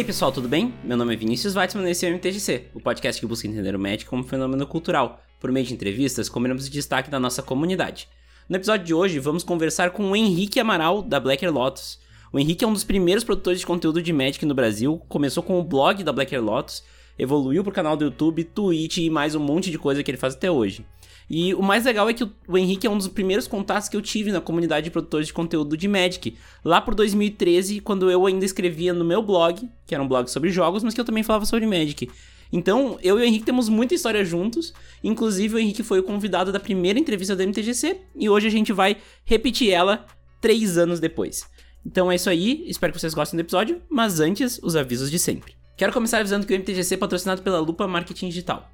Aí pessoal, tudo bem? Meu nome é Vinícius Weitzman e esse é o MTGC, o podcast que busca entender o Magic como fenômeno cultural. Por meio de entrevistas, combinamos o destaque da nossa comunidade. No episódio de hoje, vamos conversar com o Henrique Amaral, da Blacker Lotus. O Henrique é um dos primeiros produtores de conteúdo de Magic no Brasil, começou com o blog da Blacker Lotus, evoluiu pro canal do YouTube, Twitch e mais um monte de coisa que ele faz até hoje. E o mais legal é que o Henrique é um dos primeiros contatos que eu tive na comunidade de produtores de conteúdo de Magic. Lá por 2013, quando eu ainda escrevia no meu blog, que era um blog sobre jogos, mas que eu também falava sobre Magic. Então, eu e o Henrique temos muita história juntos. Inclusive, o Henrique foi o convidado da primeira entrevista da MTGC. E hoje a gente vai repetir ela três anos depois. Então é isso aí, espero que vocês gostem do episódio. Mas antes, os avisos de sempre. Quero começar avisando que o MTGC é patrocinado pela Lupa Marketing Digital.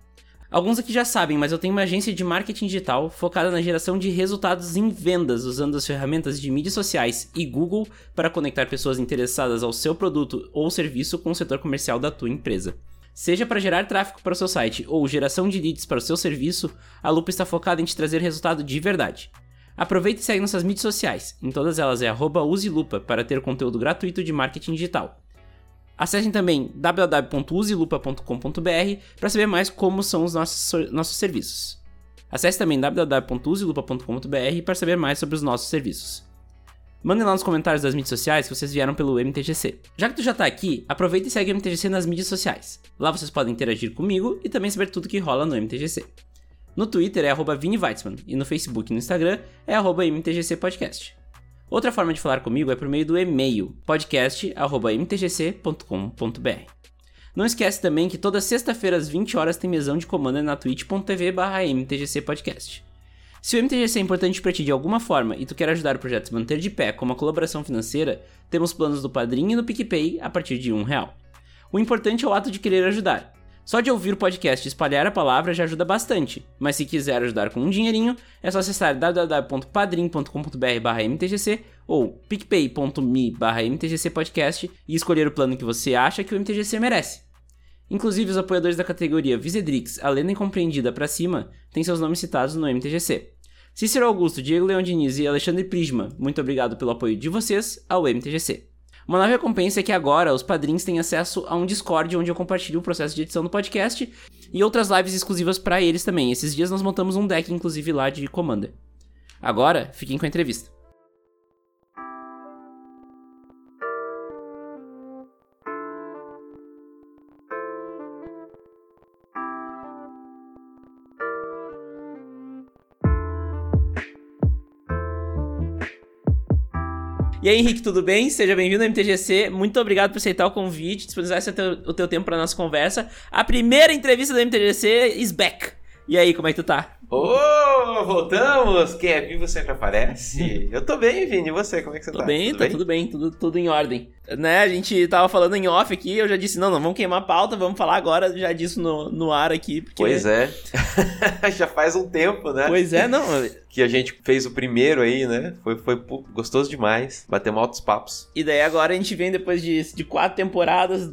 Alguns aqui já sabem, mas eu tenho uma agência de marketing digital focada na geração de resultados em vendas, usando as ferramentas de mídias sociais e Google para conectar pessoas interessadas ao seu produto ou serviço com o setor comercial da tua empresa. Seja para gerar tráfego para o seu site ou geração de leads para o seu serviço, a Lupa está focada em te trazer resultado de verdade. Aproveite e segue nossas mídias sociais, em todas elas é uselupa para ter conteúdo gratuito de marketing digital. Acessem também www.uselupa.com.br para saber mais como são os nossos, nossos serviços. Acesse também www.uselupa.com.br para saber mais sobre os nossos serviços. Mandem lá nos comentários das mídias sociais que vocês vieram pelo MTGC. Já que tu já tá aqui, aproveita e segue o MTGC nas mídias sociais. Lá vocês podem interagir comigo e também saber tudo que rola no MTGC. No Twitter é arroba Vini Weitzman e no Facebook e no Instagram é arroba MTGC Podcast. Outra forma de falar comigo é por meio do e-mail podcast@mtgc.com.br. Não esquece também que toda sexta-feira às 20 horas tem mesão de comando na twitch.tv/mtgcpodcast. Se o MTGC é importante para ti de alguma forma e tu quer ajudar o projeto a se manter de pé com uma colaboração financeira, temos planos do Padrim e no PicPay a partir de um real. O importante é o ato de querer ajudar. Só de ouvir o podcast e espalhar a palavra já ajuda bastante, mas se quiser ajudar com um dinheirinho, é só acessar www.padrim.com.br/mtgc ou picpay.me/mtgcpodcast e escolher o plano que você acha que o MTGC merece. Inclusive, os apoiadores da categoria Visedrix, a lenda incompreendida para cima, têm seus nomes citados no MTGC. Cícero Augusto, Diego Leão Diniz e Alexandre Prisma, muito obrigado pelo apoio de vocês ao MTGC. Uma nova recompensa é que agora os padrinhos têm acesso a um Discord onde eu compartilho o processo de edição do podcast e outras lives exclusivas para eles também. Esses dias nós montamos um deck, inclusive, lá de Commander. Agora, fiquem com a entrevista. E aí, Henrique, tudo bem? Seja bem-vindo ao MTGC. Muito obrigado por aceitar o convite, disponibilizar o teu tempo para nossa conversa. A primeira entrevista do MTGC is back. E aí, como é que tu tá? Oh, voltamos! Quem é vivo sempre aparece. Eu tô bem, Vini. E você, como é que você tô tá? Bem, tudo tá bem, tudo bem, tudo, tudo em ordem. Né, a gente tava falando em off aqui, eu já disse, não, não, vamos queimar a pauta, vamos falar agora já disso no, no ar aqui. Porque... Pois é. já faz um tempo, né? Pois é, não. que a gente fez o primeiro aí, né? Foi, foi gostoso demais. Batemos altos papos. E daí agora a gente vem depois de, de quatro temporadas,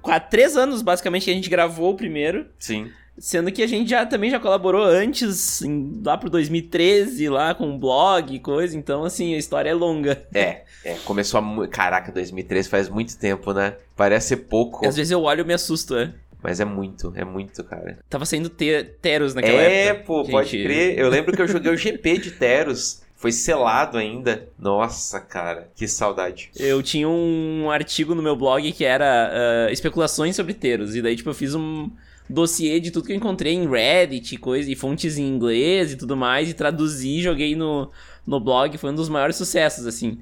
quatro, três anos basicamente que a gente gravou o primeiro. Sim. Sendo que a gente já também já colaborou antes, em, lá pro 2013, lá com um blog e coisa, então assim, a história é longa. É, é, começou a. Caraca, 2013 faz muito tempo, né? Parece ser pouco. Às vezes eu olho e me assusto, é. Mas é muito, é muito, cara. Tava saindo te Teros naquela é, época. É, pô, gente... pode crer. Eu lembro que eu joguei o GP de Teros. Foi selado ainda. Nossa, cara, que saudade. Eu tinha um artigo no meu blog que era uh, especulações sobre Teros. E daí, tipo, eu fiz um dossiê de tudo que eu encontrei em Reddit, coisa, e fontes em inglês e tudo mais, e traduzi, joguei no, no blog, foi um dos maiores sucessos, assim.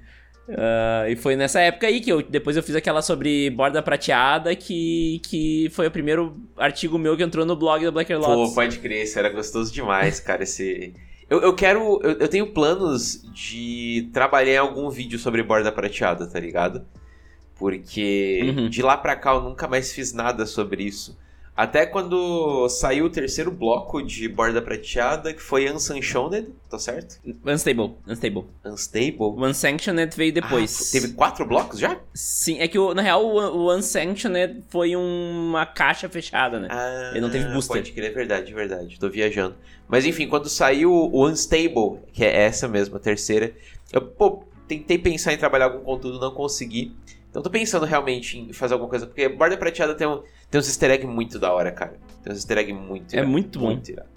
Uh, e foi nessa época aí que eu depois eu fiz aquela sobre borda prateada, que, que foi o primeiro artigo meu que entrou no blog da Blacker Lotus. Pô, pode crer, isso era gostoso demais, cara, esse... Eu, eu quero... Eu, eu tenho planos de trabalhar em algum vídeo sobre borda prateada, tá ligado? Porque uhum. de lá pra cá eu nunca mais fiz nada sobre isso. Até quando saiu o terceiro bloco de Borda Prateada, que foi Unsanctioned, tá certo? Unstable, Unstable. Unstable? O Unsanctioned veio depois. Ah, teve quatro blocos já? Sim, é que na real o, o Unsanctioned foi uma caixa fechada, né? Ah, Ele não teve booster. Pode crer, é verdade, verdade. Tô viajando. Mas enfim, quando saiu o Unstable, que é essa mesmo, a terceira, eu, pô, tentei pensar em trabalhar algum conteúdo, não consegui. Então tô pensando realmente em fazer alguma coisa, porque borda prateada tem, um, tem uns easter egg muito da hora, cara. Tem uns easter egg muito É irado, muito bom. Muito irado.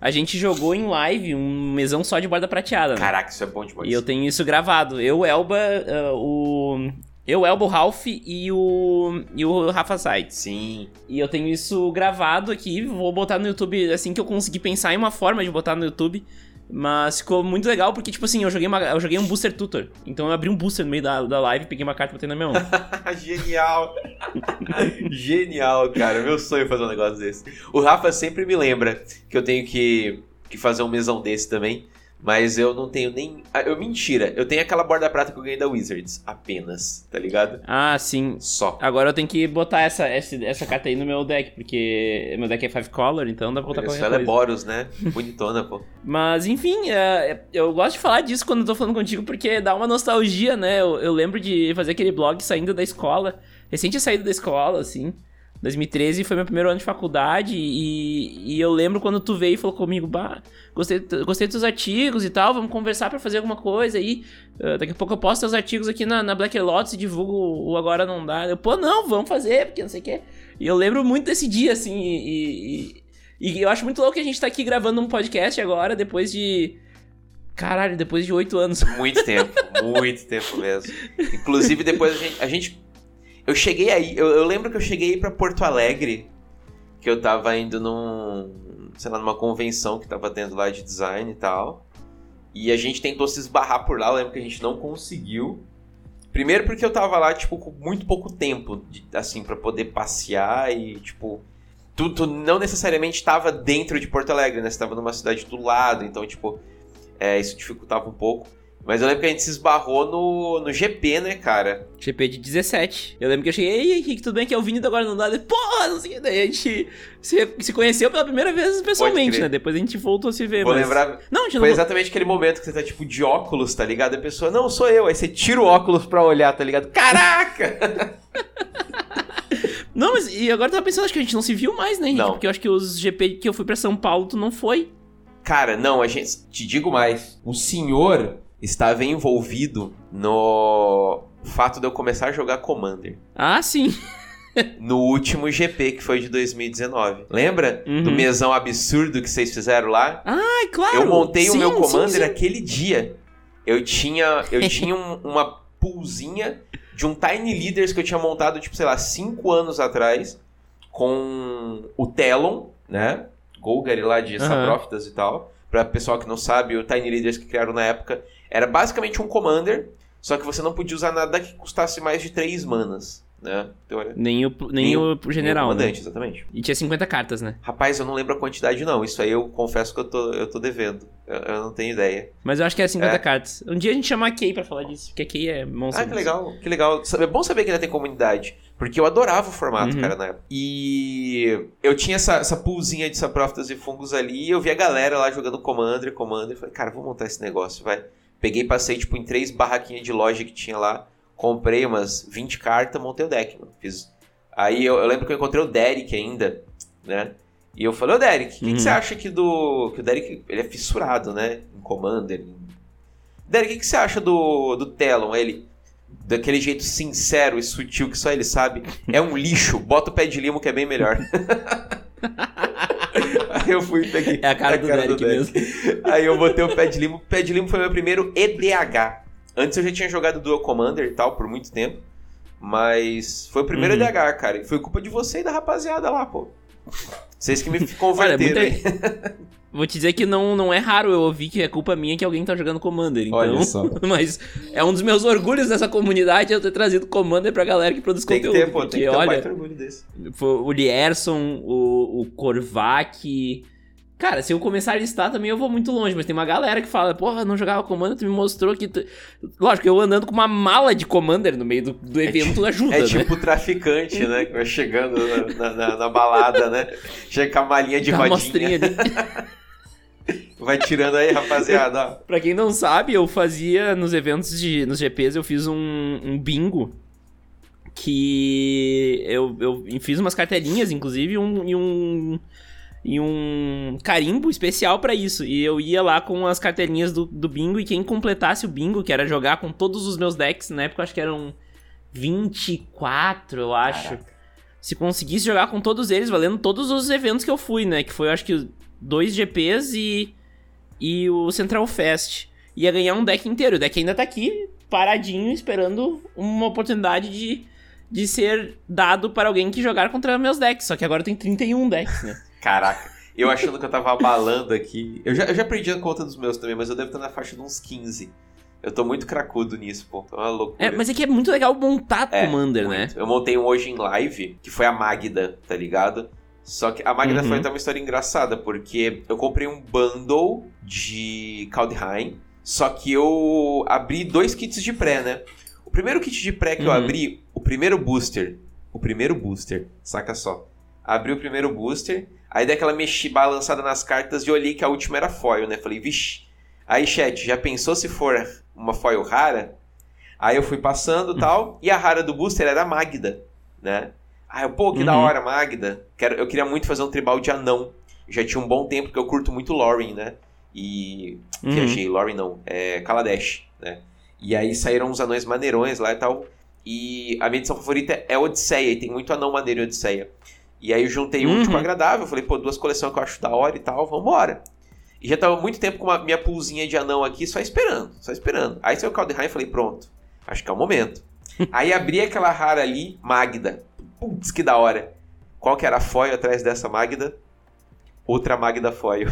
A gente jogou em live um mesão só de borda prateada. Né? Caraca, isso é bom demais. E eu tenho isso gravado. Eu, Elba, uh, o. Eu, Elba, o Ralph e o. E o Rafa Side. Sim. E eu tenho isso gravado aqui. Vou botar no YouTube assim que eu conseguir pensar em uma forma de botar no YouTube. Mas ficou muito legal porque, tipo assim, eu joguei, uma, eu joguei um booster tutor. Então eu abri um booster no meio da, da live, peguei uma carta e botei na minha mão. Genial! Genial, cara. Meu sonho é fazer um negócio desse. O Rafa sempre me lembra que eu tenho que, que fazer um mesão desse também. Mas eu não tenho nem. Ah, eu mentira, eu tenho aquela borda prata que eu ganhei da Wizards. Apenas, tá ligado? Ah, sim. Só. Agora eu tenho que botar essa, essa, essa carta aí no meu deck, porque meu deck é 5 color, então dá pra botar qualquer coisa. Ela é Boros, né? Bonitona, pô. Mas, enfim, é, eu gosto de falar disso quando eu tô falando contigo, porque dá uma nostalgia, né? Eu, eu lembro de fazer aquele blog saindo da escola. Recente saído da escola, assim. 2013 foi meu primeiro ano de faculdade e, e eu lembro quando tu veio e falou comigo, bah, gostei, gostei dos teus artigos e tal, vamos conversar para fazer alguma coisa aí. Uh, daqui a pouco eu posto teus artigos aqui na, na Black Lotus e divulgo o Agora Não Dá. Eu, pô, não, vamos fazer, porque não sei o quê. E eu lembro muito desse dia, assim, e, e, e eu acho muito louco que a gente tá aqui gravando um podcast agora, depois de... Caralho, depois de oito anos. Muito tempo, muito tempo mesmo. Inclusive, depois a gente, a gente eu cheguei aí, eu, eu lembro que eu cheguei para Porto Alegre, que eu tava indo num, sei lá, numa convenção que tava tendo lá de design e tal. E a gente tentou se esbarrar por lá, eu lembro que a gente não conseguiu. Primeiro porque eu tava lá, tipo, com muito pouco tempo, de, assim, para poder passear e, tipo... Tu, tu não necessariamente estava dentro de Porto Alegre, né? Você tava numa cidade do lado, então, tipo, é, isso dificultava um pouco. Mas eu lembro que a gente se esbarrou no, no GP, né, cara? GP de 17. Eu lembro que eu cheguei, ei, Henrique, tudo bem? Que é o Vini do Agora Não Dá. Porra, não sei. Daí a gente se, se conheceu pela primeira vez pessoalmente, né? Depois a gente voltou a se ver. Vou mas... lembrar. Não, Foi não... exatamente aquele momento que você tá, tipo, de óculos, tá ligado? A pessoa, não, sou eu. Aí você tira o óculos pra olhar, tá ligado? Caraca! não, mas e agora eu tava pensando, acho que a gente não se viu mais, né, Henrique? Não. Porque eu acho que os GP que eu fui pra São Paulo, tu não foi. Cara, não, a gente. Te digo mais. O senhor estava envolvido no fato de eu começar a jogar Commander. Ah, sim. no último GP, que foi de 2019. Lembra uhum. do mesão absurdo que vocês fizeram lá? Ah, claro! Eu montei sim, o meu Commander sim, sim. aquele dia. Eu tinha, eu tinha um, uma poolzinha de um Tiny Leaders que eu tinha montado, tipo, sei lá, 5 anos atrás, com o Telon, né? Golgari lá de uhum. e tal. Pra pessoal que não sabe, o Tiny Leaders que criaram na época era basicamente um Commander, só que você não podia usar nada que custasse mais de 3 manas. Né? Então, nem o, nem, nem o, general, nem o né? exatamente. E tinha 50 cartas, né? Rapaz, eu não lembro a quantidade, não. Isso aí eu confesso que eu tô, eu tô devendo. Eu, eu não tenho ideia. Mas eu acho que é 50 é. cartas. Um dia a gente chama a Kay pra falar disso, porque a Kay é monstro. Ah, que legal, que legal. É bom saber que ainda tem comunidade. Porque eu adorava o formato, uhum. cara, na época. E eu tinha essa, essa poolzinha de saprófitas e fungos ali, e eu vi a galera lá jogando Commander, Commander, e falei, cara, vou montar esse negócio, vai. Peguei passei, tipo, em três barraquinhas de loja que tinha lá. Comprei umas 20 cartas, montei o deck, mano. Fiz... Aí eu, eu, lembro que eu encontrei o Derek ainda, né? E eu falei, ô Derek, o uhum. que, que, você acha aqui do. Que o Derek ele é fissurado, né? Em Commander. Derek, o que, que você acha do, do Telon? Ele. Daquele jeito sincero e sutil que só ele sabe. É um lixo. Bota o pé de limo que é bem melhor. Aí eu fui peguei. É a cara, a do, cara Derek do Derek mesmo. Aí eu botei o pé de limo. O pé de limo foi meu primeiro EDH. Antes eu já tinha jogado Dual Commander e tal por muito tempo. Mas foi o primeiro uhum. EDH, cara. E foi culpa de você e da rapaziada lá, pô. Vocês que me converteram. Olha, muita... Vou te dizer que não, não é raro eu ouvir que é culpa minha que alguém tá jogando Commander. Então, Olha só. mas é um dos meus orgulhos dessa comunidade eu ter trazido Commander pra galera que produz tem conteúdo. Que ter, pô, porque, tem que ter olha, orgulho desse. O Lierson, o, o Korvac. Cara, se eu começar a listar também eu vou muito longe, mas tem uma galera que fala, porra, não jogava Commander, tu me mostrou que. Tu... Lógico, eu andando com uma mala de Commander no meio do, do evento é, ajuda, é né? É tipo traficante, né? Que vai chegando na, na, na, balada, né? Chega com a malinha de Dá rodinha. Mostrinha ali. Vai tirando aí, rapaziada. pra quem não sabe, eu fazia nos eventos de. Nos GPs, eu fiz um, um bingo. Que eu, eu fiz umas cartelinhas, inclusive, um, e um. E um carimbo especial para isso. E eu ia lá com as cartelinhas do, do bingo. E quem completasse o bingo, que era jogar com todos os meus decks, na época eu acho que eram 24, eu acho. Caraca. Se conseguisse jogar com todos eles, valendo todos os eventos que eu fui, né? Que foi, eu acho que, dois GPs e, e o Central Fest. Ia ganhar um deck inteiro. O deck ainda tá aqui, paradinho, esperando uma oportunidade de, de ser dado para alguém que jogar contra meus decks. Só que agora tem 31 decks, né? Caraca. Eu achando que eu tava abalando aqui. Eu já, eu já perdi a conta dos meus também, mas eu devo estar na faixa de uns 15. Eu tô muito cracudo nisso, pô. É uma loucura. É, mas é que é muito legal montar é, Commander, né? Eu montei um hoje em live, que foi a Magda, tá ligado? Só que a Magda uhum. foi até uma história engraçada, porque eu comprei um bundle de Kaldheim, só que eu abri dois kits de pré, né? O primeiro kit de pré que uhum. eu abri, o primeiro booster, o primeiro booster, saca só. Abri o primeiro booster, Aí dei aquela mexi balançada nas cartas e olhei que a última era foil, né? Falei, vixe. Aí, chat, já pensou se for uma foil rara? Aí eu fui passando e hum. tal, e a rara do booster era a Magda, né? Aí eu, pô, que uhum. da hora, Magda. Quero, eu queria muito fazer um tribal de anão. Já tinha um bom tempo que eu curto muito Lauren, né? E. Uhum. Viajei, Lauren não, é Kaladesh, né? E aí saíram uns anões maneirões lá e tal. E a minha edição favorita é Odisseia, e tem muito anão maneiro em Odisseia. E aí eu juntei uhum. um tipo agradável, falei, pô, duas coleções que eu acho da hora e tal, vambora. E já tava muito tempo com a minha pulzinha de anão aqui, só esperando, só esperando. Aí saiu o Kaldheim e falei, pronto, acho que é o momento. aí abri aquela rara ali, Magda. Putz, que da hora. Qual que era a foil atrás dessa Magda? Outra Magda foil.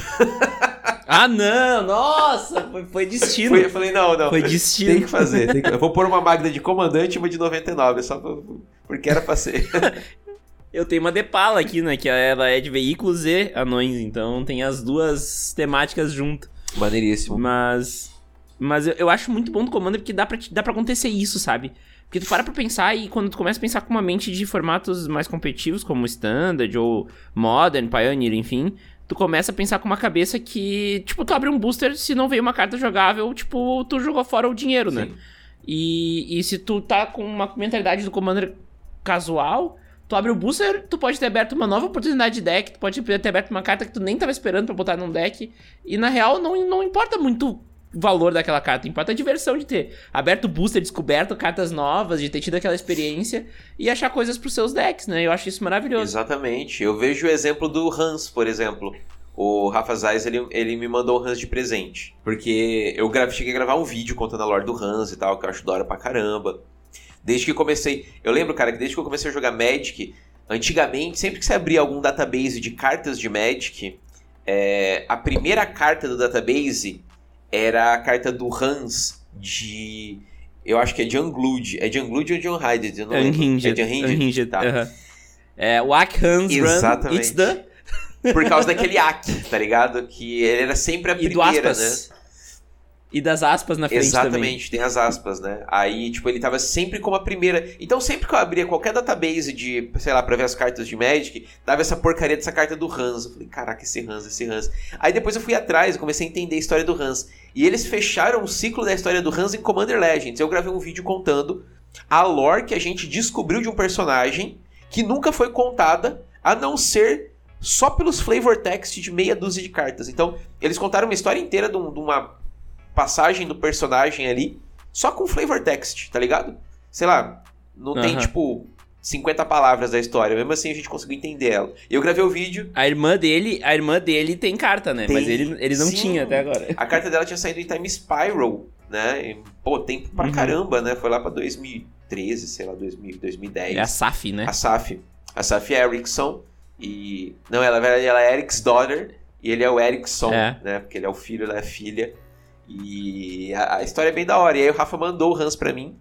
ah, não! Nossa! Foi, foi destino. Foi, eu falei, não, não. Foi destino. Tem que fazer. Tem que... Eu vou pôr uma Magda de comandante e uma de 99, só porque era pra ser. Eu tenho uma Depala aqui, né? Que ela é de veículos e anões, então tem as duas temáticas junto. Maneiríssimo. Mas. Mas eu, eu acho muito bom do Commander porque dá pra, dá pra acontecer isso, sabe? Porque tu para pra pensar e quando tu começa a pensar com uma mente de formatos mais competitivos, como Standard ou Modern, Pioneer, enfim, tu começa a pensar com uma cabeça que, tipo, tu abre um booster, se não veio uma carta jogável, tipo, tu jogou fora o dinheiro, né? Sim. né? E, e se tu tá com uma mentalidade do Commander casual, Tu abre o booster, tu pode ter aberto uma nova oportunidade de deck, tu pode ter aberto uma carta que tu nem tava esperando para botar num deck. E na real, não, não importa muito valor daquela carta, importa a diversão de ter aberto booster, descoberto cartas novas, de ter tido aquela experiência e achar coisas pros seus decks, né? Eu acho isso maravilhoso. Exatamente. Eu vejo o exemplo do Hans, por exemplo. O Rafa Zais, ele, ele me mandou o Hans de presente. Porque eu cheguei a gravar um vídeo contando a lore do Hans e tal, que eu acho da hora pra caramba. Desde que comecei. Eu lembro, cara, que desde que eu comecei a jogar Magic, antigamente, sempre que você abria algum database de cartas de Magic, é, a primeira carta do database era a carta do Hans de. Eu acho que é de Unglued. É de Unglued ou de Unhided? Eu não Unhinged. É de Unhinged? Unhinged tá. Uh -huh. É, o Ak Hans Exatamente. Run, it's the... Por causa daquele Ak, tá ligado? Que ele era sempre a e primeira, né? E das aspas na frente Exatamente, também. tem as aspas, né? Aí, tipo, ele tava sempre como a primeira. Então, sempre que eu abria qualquer database de, sei lá, pra ver as cartas de Magic, dava essa porcaria dessa carta do Hans. Eu falei, caraca, esse Hans, esse Hans. Aí depois eu fui atrás e comecei a entender a história do Hans. E eles fecharam o ciclo da história do Hans em Commander Legends. Eu gravei um vídeo contando a lore que a gente descobriu de um personagem que nunca foi contada, a não ser só pelos flavor text de meia dúzia de cartas. Então, eles contaram uma história inteira de, uma passagem do personagem ali só com flavor text, tá ligado? Sei lá, não tem tipo 50 palavras da história, mesmo assim a gente conseguiu entender ela. Eu gravei o vídeo. A irmã dele, a irmã dele tem carta, né? Tem, Mas ele, ele não sim, tinha até agora. A carta dela tinha saído em Time Spiral, né? E, pô, tempo pra uhum. caramba, né? Foi lá pra 2013, sei lá, 2000, 2010. É a Saf, né? A Saf. A Saf Erickson. E. Não, ela, ela é Eric's daughter. E ele é o Erickson, é. né? Porque ele é o filho, ela é a filha. E a, a, história é bem da hora. E aí o Rafa mandou o Hans pra mim.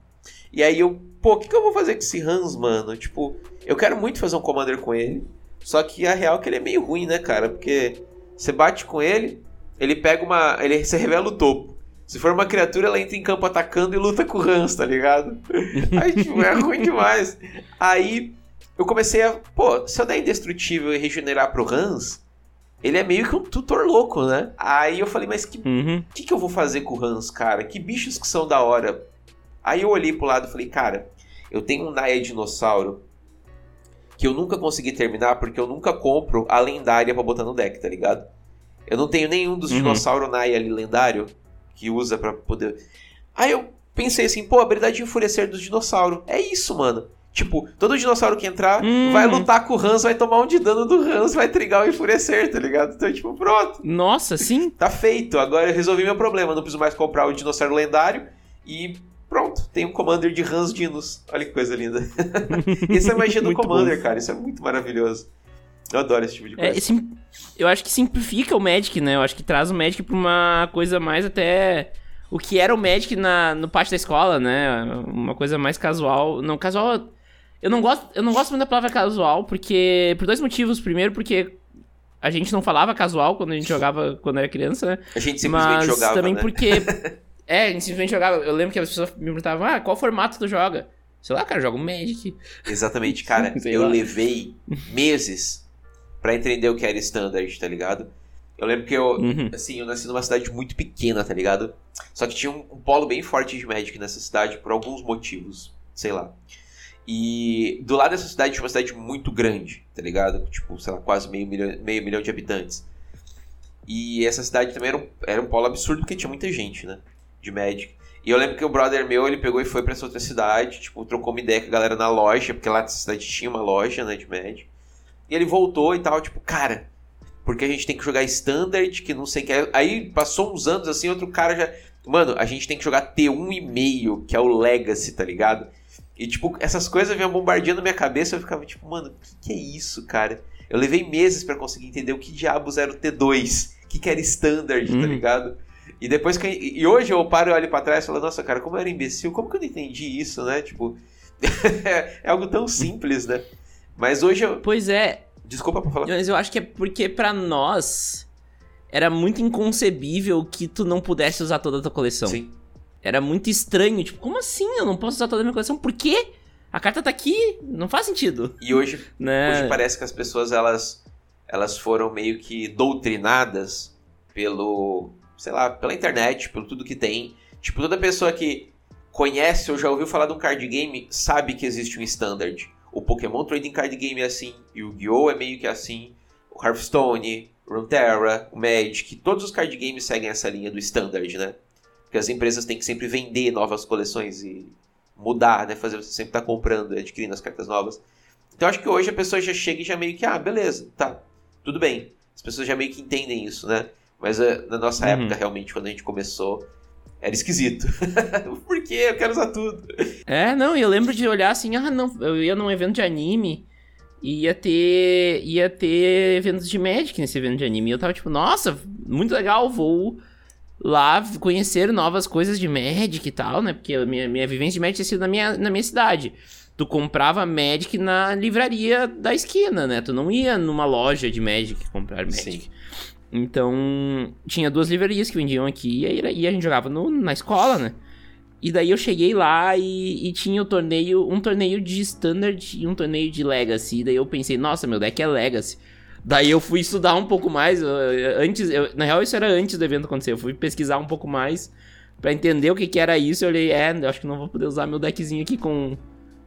E aí eu, pô, o que, que eu vou fazer com esse Hans, mano? Tipo, eu quero muito fazer um Commander com ele. Só que a real é que ele é meio ruim, né, cara? Porque você bate com ele, ele pega uma. Ele se revela o topo. Se for uma criatura, ela entra em campo atacando e luta com o Hans, tá ligado? Aí, tipo, é ruim demais. Aí eu comecei a. Pô, se eu der indestrutível e regenerar pro Hans, ele é meio que um tutor louco, né? Aí eu falei, mas que, uhum. que, que eu vou fazer com o Hans, cara? Que bichos que são da hora? Aí eu olhei pro lado e falei, cara, eu tenho um Naya Dinossauro que eu nunca consegui terminar porque eu nunca compro a lendária pra botar no deck, tá ligado? Eu não tenho nenhum dos uhum. dinossauro Naya ali lendário que usa para poder. Aí eu pensei assim, pô, habilidade de enfurecer dos dinossauros. É isso, mano. Tipo, todo dinossauro que entrar hum. vai lutar com o Hans, vai tomar um de dano do Hans, vai trigar o enfurecer, tá ligado? Então, tipo, pronto. Nossa, sim. tá feito. Agora eu resolvi meu problema. Não preciso mais comprar o dinossauro lendário e pronto. Tem um Commander de Hans Dinos. Olha que coisa linda. Isso é magia do Commander, bom. cara. Isso é muito maravilhoso. Eu adoro esse tipo de é, coisa. É, eu acho que simplifica o Magic, né? Eu acho que traz o Magic pra uma coisa mais até o que era o Magic na, no pátio da escola, né? Uma coisa mais casual. Não, casual eu não gosto, eu não gosto muito da palavra casual, porque. Por dois motivos. Primeiro, porque a gente não falava casual quando a gente jogava quando era criança, né? A gente simplesmente Mas jogava. Também né? porque. é, a gente simplesmente jogava. Eu lembro que as pessoas me perguntavam, ah, qual formato tu joga? Sei lá, cara, eu jogo Magic. Exatamente, cara. eu lá. levei meses para entender o que era standard, tá ligado? Eu lembro que eu, uhum. assim, eu nasci numa cidade muito pequena, tá ligado? Só que tinha um, um polo bem forte de Magic nessa cidade por alguns motivos, sei lá. E do lado dessa cidade tinha uma cidade muito grande, tá ligado? Tipo, sei lá, quase meio milhão, meio milhão de habitantes. E essa cidade também era um, era um polo absurdo porque tinha muita gente, né? De Magic. E eu lembro que o brother meu, ele pegou e foi para essa outra cidade, tipo, trocou uma ideia com a galera na loja, porque lá nessa cidade tinha uma loja, né, de Magic. E ele voltou e tal, tipo, cara, porque a gente tem que jogar Standard, que não sei o que. Aí passou uns anos assim, outro cara já. Mano, a gente tem que jogar T1,5, que é o Legacy, tá ligado? E, tipo, essas coisas vinham bombardeando minha cabeça. Eu ficava tipo, mano, o que, que, é isso, cara? Eu levei meses para conseguir entender o que diabos era o T2, o que, que era standard, tá uhum. tá ligado? E depois que. E hoje eu paro e olho pra trás e falo, nossa, cara, como eu era imbecil, como que eu não entendi isso, né? Tipo. é algo tão simples, né? Mas hoje eu. Pois é. Desculpa por falar. Mas eu acho que é porque para nós era muito inconcebível que tu não pudesse usar toda a tua coleção. Sim. Era muito estranho. Tipo, como assim? Eu não posso usar toda a minha coleção? Por quê? A carta tá aqui, não faz sentido. E hoje, né? hoje parece que as pessoas elas, elas foram meio que doutrinadas pelo, sei lá, pela internet, pelo tudo que tem. Tipo, toda pessoa que conhece ou já ouviu falar de um card game sabe que existe um standard. O Pokémon Trading Card Game é assim, e o Yu-Gi-Oh! é meio que assim, o Hearthstone, o Runeterra, o Magic, todos os card games seguem essa linha do standard, né? Porque as empresas têm que sempre vender novas coleções e mudar, né? Fazer você sempre estar tá comprando, adquirindo as cartas novas. Então acho que hoje a pessoa já chega e já meio que, ah, beleza, tá, tudo bem. As pessoas já meio que entendem isso, né? Mas uh, na nossa uhum. época, realmente, quando a gente começou, era esquisito. Por quê? Eu quero usar tudo. É, não, eu lembro de olhar assim, ah, não, eu ia num evento de anime e ia ter, ia ter eventos de Magic nesse evento de anime. E eu tava tipo, nossa, muito legal, vou lá conhecer novas coisas de Magic e tal, né? Porque a minha, minha vivência de Magic tinha sido na minha, na minha cidade. Tu comprava Magic na livraria da esquina, né? Tu não ia numa loja de Magic comprar Magic. Sim. Então, tinha duas livrarias que vendiam aqui e a gente jogava no, na escola, né? E daí eu cheguei lá e, e, tinha o torneio, um torneio de Standard e um torneio de Legacy. E daí eu pensei, nossa, meu deck é Legacy. Daí eu fui estudar um pouco mais. Antes, eu, na real, isso era antes do evento acontecer. Eu fui pesquisar um pouco mais para entender o que, que era isso. Eu olhei, é, eu acho que não vou poder usar meu deckzinho aqui com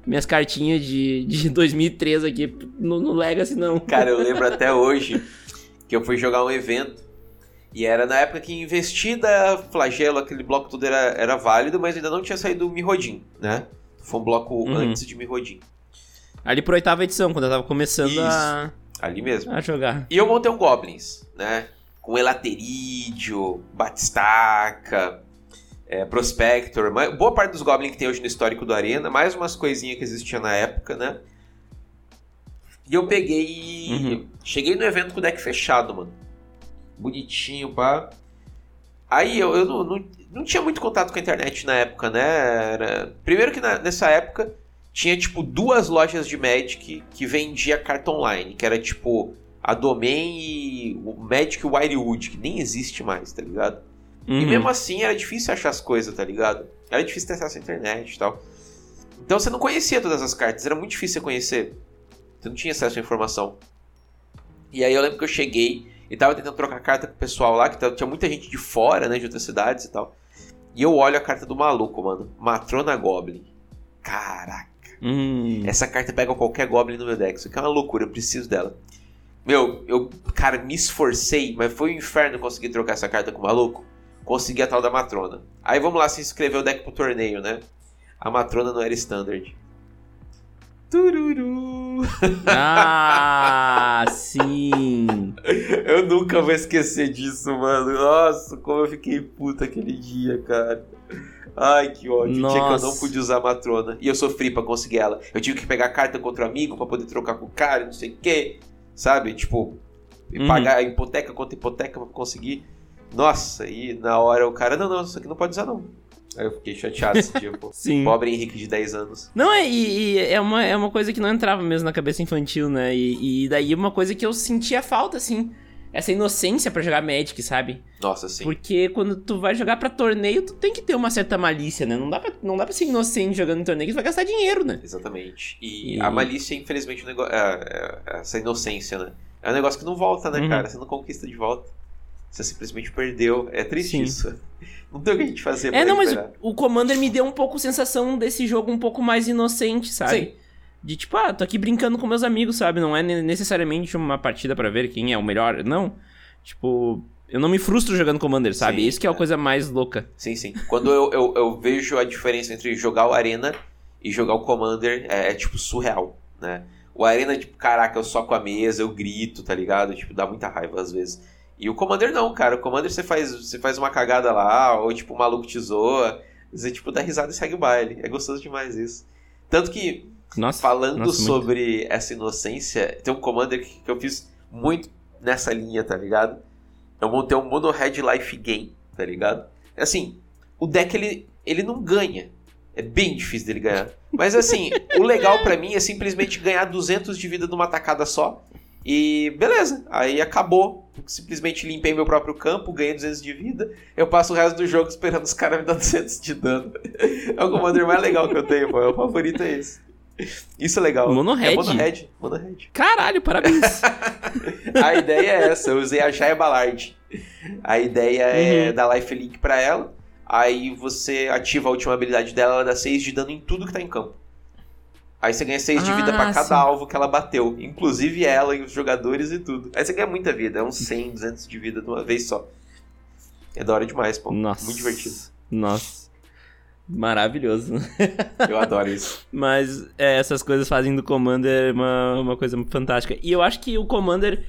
minhas cartinhas de, de 2003 aqui no, no Legacy, não. Cara, eu lembro até hoje que eu fui jogar um evento. E era na época que investida, flagelo, aquele bloco todo era, era válido, mas ainda não tinha saído o Mirrodin, né? Foi um bloco uhum. antes de Mirrodin. Ali pro oitava edição, quando eu tava começando Isso. a Ali mesmo. A jogar. E eu montei um Goblins, né? Com Elaterídio, Batistaca, é, Prospector. Boa parte dos Goblins que tem hoje no histórico do Arena. Mais umas coisinhas que existiam na época, né? E eu peguei. Uhum. Cheguei no evento com o deck fechado, mano. Bonitinho, pá. Aí eu, eu não, não, não, tinha muito contato com a internet na época, né? Era... Primeiro que na, nessa época tinha tipo duas lojas de Magic que vendia carta online, que era tipo a Domain e o Magic Wirewood, que nem existe mais, tá ligado? Uhum. E mesmo assim era difícil achar as coisas, tá ligado? Era difícil ter acesso à internet e tal. Então você não conhecia todas as cartas, era muito difícil você conhecer. Você não tinha acesso à informação. E aí eu lembro que eu cheguei e tava tentando trocar carta com o pessoal lá, que tinha muita gente de fora, né, de outras cidades e tal. E eu olho a carta do maluco, mano. Matrona Goblin. Caraca. Hum. Essa carta pega qualquer Goblin no meu deck. Isso aqui é uma loucura, eu preciso dela. Meu, eu, cara, me esforcei, mas foi um inferno conseguir trocar essa carta com o maluco. consegui a tal da matrona. Aí vamos lá se inscrever o deck pro torneio, né? A matrona não era standard. Tururu. Ah, sim. Eu nunca vou esquecer disso, mano. Nossa, como eu fiquei puta aquele dia, cara. Ai, que ódio. Nossa. Tinha que eu não pude usar a matrona. E eu sofri pra conseguir ela. Eu tive que pegar carta contra o amigo pra poder trocar com o cara, não sei o quê. Sabe? Tipo, uhum. pagar hipoteca contra hipoteca pra conseguir. Nossa, e na hora o cara, não, não, isso aqui não pode usar não. Aí eu fiquei chateado esse dia, pô. Sim. Pobre Henrique de 10 anos. Não, é, e, e, é, uma, é uma coisa que não entrava mesmo na cabeça infantil, né? E, e daí uma coisa que eu sentia falta, assim. Essa inocência para jogar Magic, sabe? Nossa, sim. Porque quando tu vai jogar para torneio, tu tem que ter uma certa malícia, né? Não dá pra, não dá pra ser inocente jogando em torneio, que tu vai gastar dinheiro, né? Exatamente. E, e... a malícia, infelizmente, o negócio, é, é, essa inocência, né? É um negócio que não volta, né, uhum. cara? Você não conquista de volta. Você simplesmente perdeu. É triste Sim. isso. Não tem o que a gente fazer pra É, não, recuperar. mas o Commander me deu um pouco sensação desse jogo um pouco mais inocente, sabe? Sim. De tipo, ah, tô aqui brincando com meus amigos, sabe? Não é necessariamente uma partida para ver quem é o melhor. Não. Tipo, eu não me frustro jogando Commander, sabe? Sim, Isso que é, é a coisa mais louca. Sim, sim. Quando eu, eu, eu, vejo a diferença entre jogar o Arena e jogar o Commander, é, é tipo surreal, né? O Arena, tipo, caraca, eu soco a mesa, eu grito, tá ligado? Tipo, dá muita raiva às vezes. E o Commander não, cara. O Commander você faz, você faz uma cagada lá, ou tipo, o maluco te zoa. Você, tipo, dá risada e segue o baile. É gostoso demais isso. Tanto que, nossa, falando nossa, sobre muito. essa inocência, tem um Commander que, que eu fiz muito nessa linha, tá ligado? Eu montei um Mono Red Life Game, tá ligado? Assim, o deck ele, ele não ganha. É bem difícil dele ganhar. Mas assim, o legal para mim é simplesmente ganhar 200 de vida numa tacada só e beleza, aí acabou. Simplesmente limpei meu próprio campo, ganhei 200 de vida. Eu passo o resto do jogo esperando os caras me dar 200 de dano. É o commander mais legal que eu tenho, pô. O favorito é esse. Isso é legal. Mono Red. É mono Red. Caralho, parabéns. a ideia é essa. Eu usei a Jaya Ballard. A ideia é uhum. dar life link pra ela. Aí você ativa a última habilidade dela, ela dá 6 de dano em tudo que tá em campo. Aí você ganha 6 de vida para ah, cada sim. alvo que ela bateu. Inclusive ela e os jogadores e tudo. Aí você ganha muita vida. É uns 100, 200 de vida de uma vez só. É da hora demais, pô. Nossa. Muito divertido. Nossa. Maravilhoso. Eu adoro isso. Mas é, essas coisas fazem do Commander uma, uma coisa fantástica. E eu acho que o Commander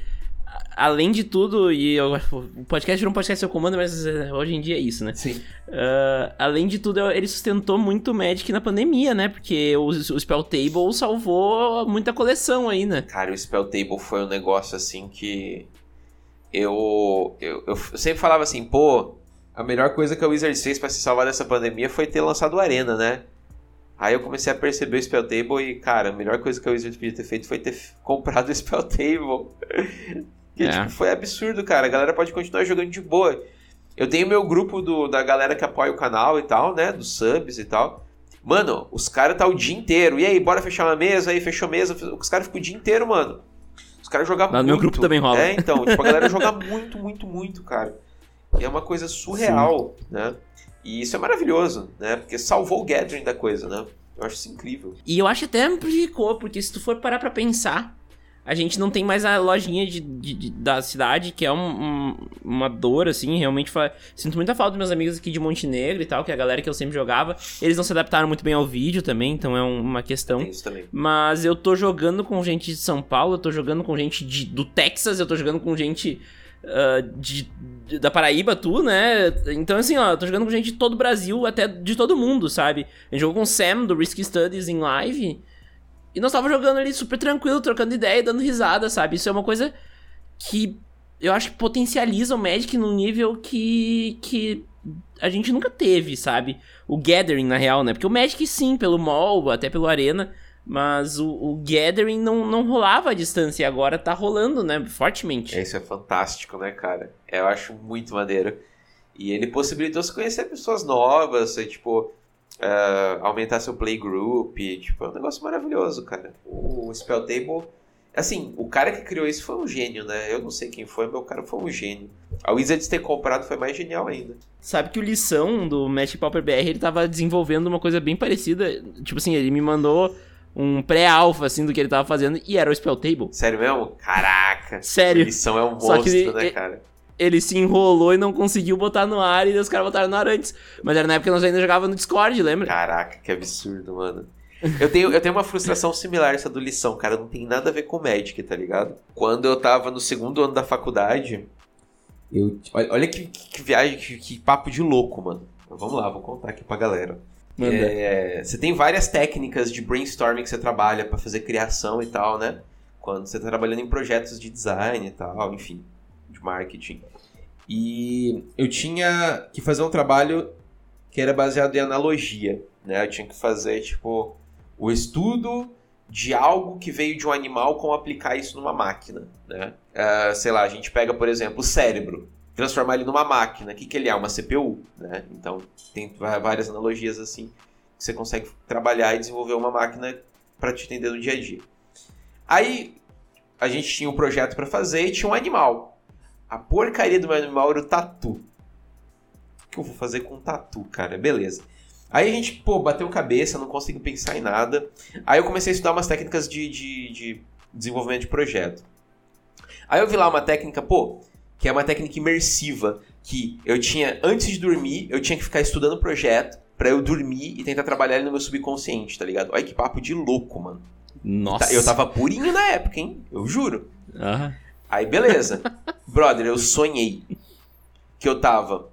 além de tudo, e eu, o podcast virou um podcast seu comando, mas uh, hoje em dia é isso, né? Sim. Uh, além de tudo, ele sustentou muito o Magic na pandemia, né? Porque o, o Spell Table salvou muita coleção aí, né? Cara, o Spell Table foi um negócio assim que. Eu, eu, eu sempre falava assim, pô, a melhor coisa que a Wizards fez para se salvar dessa pandemia foi ter lançado o Arena, né? Aí eu comecei a perceber o Spell Table e, cara, a melhor coisa que a Wizards podia ter feito foi ter comprado o Spell Table. Que é. tipo, foi absurdo, cara. A galera pode continuar jogando de boa. Eu tenho meu grupo do, da galera que apoia o canal e tal, né? Dos subs e tal. Mano, os caras tá o dia inteiro. E aí, bora fechar uma mesa? Aí, fechou mesa. Os caras ficam o dia inteiro, mano. Os caras jogam muito. No meu grupo também rola. É, então. Tipo, a galera joga muito, muito, muito, cara. E é uma coisa surreal, Sim. né? E isso é maravilhoso, né? Porque salvou o gathering da coisa, né? Eu acho isso incrível. E eu acho até amplificou, porque se tu for parar pra pensar, a gente não tem mais a lojinha de, de, de da cidade, que é um, um, uma dor, assim, realmente fa... sinto muita falta dos meus amigos aqui de Montenegro e tal, que é a galera que eu sempre jogava. Eles não se adaptaram muito bem ao vídeo também, então é uma questão. Tem isso também. Mas eu tô jogando com gente de São Paulo, eu tô jogando com gente de, do Texas, eu tô jogando com gente uh, de, de, da Paraíba, tu, né? Então, assim, ó, tô jogando com gente de todo o Brasil, até de todo mundo, sabe? A gente jogou com o Sam, do Risky Studies, em live. E nós tava jogando ali super tranquilo, trocando ideia, dando risada, sabe? Isso é uma coisa que eu acho que potencializa o Magic num nível que, que a gente nunca teve, sabe? O Gathering, na real, né? Porque o Magic, sim, pelo mall, até pelo Arena, mas o, o Gathering não, não rolava a distância e agora tá rolando, né? Fortemente. Isso é fantástico, né, cara? Eu acho muito maneiro. E ele possibilitou se conhecer pessoas novas, tipo, uh, aumentar seu playgroup, tipo, é um negócio maravilhoso, cara. O Spell Table, assim, o cara que criou isso foi um gênio, né? Eu não sei quem foi, mas o cara foi um gênio. A Wizards ter comprado foi mais genial ainda. Sabe que o Lição do Magic Pauper BR, ele tava desenvolvendo uma coisa bem parecida, tipo assim, ele me mandou um pré-alfa, assim, do que ele tava fazendo, e era o Spell Table. Sério mesmo? Caraca! Sério. A lição é um monstro, né, cara? ele se enrolou e não conseguiu botar no ar e os caras botaram no ar antes. Mas era na época que nós ainda jogávamos no Discord, lembra? Caraca, que absurdo, mano. Eu tenho, eu tenho uma frustração similar essa do lição, cara. Não tem nada a ver com Magic, tá ligado? Quando eu tava no segundo ano da faculdade, eu. Olha, olha que, que, viagem, que, que, papo de louco, mano. Vamos lá, vou contar aqui pra galera. É, você tem várias técnicas de brainstorming que você trabalha para fazer criação e tal, né? Quando você tá trabalhando em projetos de design e tal, enfim, de marketing. E eu tinha que fazer um trabalho que era baseado em analogia, né? Eu tinha que fazer, tipo, o estudo de algo que veio de um animal, como aplicar isso numa máquina, né? Uh, sei lá, a gente pega, por exemplo, o cérebro, transformar ele numa máquina. O que, que ele é? Uma CPU, né? Então, tem várias analogias assim que você consegue trabalhar e desenvolver uma máquina para te entender no dia a dia. Aí, a gente tinha um projeto para fazer e tinha um animal. A porcaria do meu animal era o tatu. O que eu vou fazer com o tatu, cara? Beleza. Aí a gente, pô, bateu cabeça, não conseguiu pensar em nada. Aí eu comecei a estudar umas técnicas de, de, de desenvolvimento de projeto. Aí eu vi lá uma técnica, pô, que é uma técnica imersiva, que eu tinha, antes de dormir, eu tinha que ficar estudando o projeto para eu dormir e tentar trabalhar ele no meu subconsciente, tá ligado? Olha que papo de louco, mano. Nossa. Eu tava purinho na época, hein? Eu juro. Uhum. Aí, beleza. Brother, eu sonhei que eu tava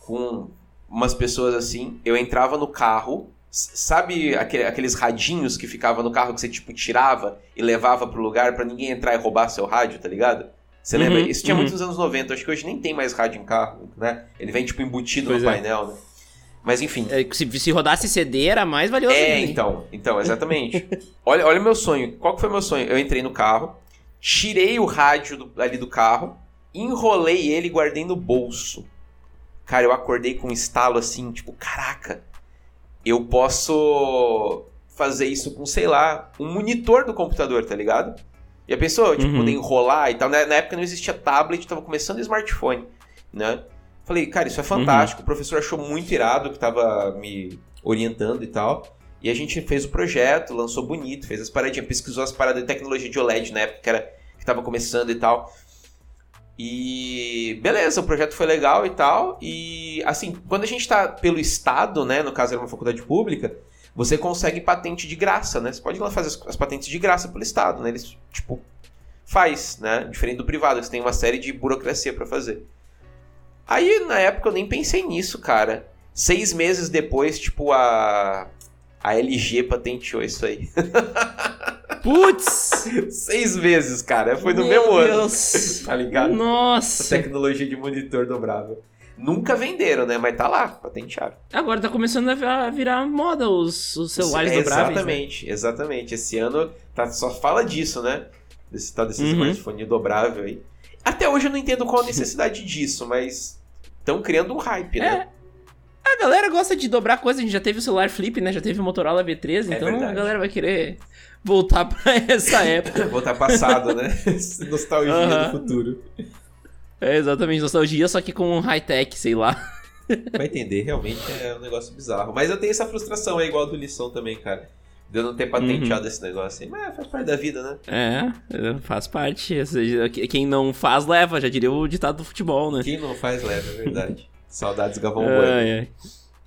com umas pessoas assim, eu entrava no carro, sabe aquele, aqueles radinhos que ficava no carro que você tipo tirava e levava pro lugar para ninguém entrar e roubar seu rádio, tá ligado? Você uhum, lembra? Isso tinha uhum. muito nos anos 90, acho que hoje nem tem mais rádio em carro, né? Ele vem tipo embutido pois no é. painel, né? Mas enfim. É, se, se rodasse CD era mais valioso. É, então, então, exatamente. olha, olha o meu sonho. Qual que foi o meu sonho? Eu entrei no carro, tirei o rádio do, ali do carro, enrolei ele e guardei no bolso. Cara, eu acordei com um estalo assim, tipo, caraca, eu posso fazer isso com, sei lá, um monitor do computador, tá ligado? Já pensou? Tipo, uhum. poder enrolar e tal. Na, na, época não existia tablet, tava começando o smartphone, né? Falei, cara, isso é fantástico. Uhum. O professor achou muito irado que tava me orientando e tal. E a gente fez o projeto, lançou bonito, fez as paradinhas, pesquisou as paradas de tecnologia de OLED na época que, era, que tava começando e tal. E beleza, o projeto foi legal e tal. E assim, quando a gente está pelo Estado, né? No caso era uma faculdade pública, você consegue patente de graça, né? Você pode ir lá fazer as, as patentes de graça pelo Estado, né? Eles, tipo, faz, né? Diferente do privado, eles têm uma série de burocracia para fazer. Aí, na época, eu nem pensei nisso, cara. Seis meses depois, tipo, a. A LG patenteou isso aí. Putz! Seis meses, cara. Foi no Meu mesmo Deus. ano. Tá ligado? Nossa! A tecnologia de monitor dobrável. Nunca venderam, né? Mas tá lá, patentearam. Agora tá começando a virar moda os, os celulares é, dobráveis. Exatamente, né? exatamente. Esse ano tá, só fala disso, né? Desse tal desse uhum. smartphone dobrável aí. Até hoje eu não entendo qual a necessidade disso, mas estão criando um hype, né? É. A galera gosta de dobrar coisa, a gente já teve o celular flip, né? Já teve o Motorola V13, é então verdade. a galera vai querer voltar pra essa época. voltar passado, né? Nostalgia uhum. do futuro. É, exatamente, nostalgia, só que com high-tech, sei lá. Vai entender, realmente é um negócio bizarro. Mas eu tenho essa frustração, é igual do lição também, cara. De eu não ter patenteado uhum. esse negócio assim. Mas faz parte da vida, né? É, faz parte. Quem não faz, leva, já diria o ditado do futebol, né? Quem não faz, leva, é verdade. Saudades Gavão Bueno.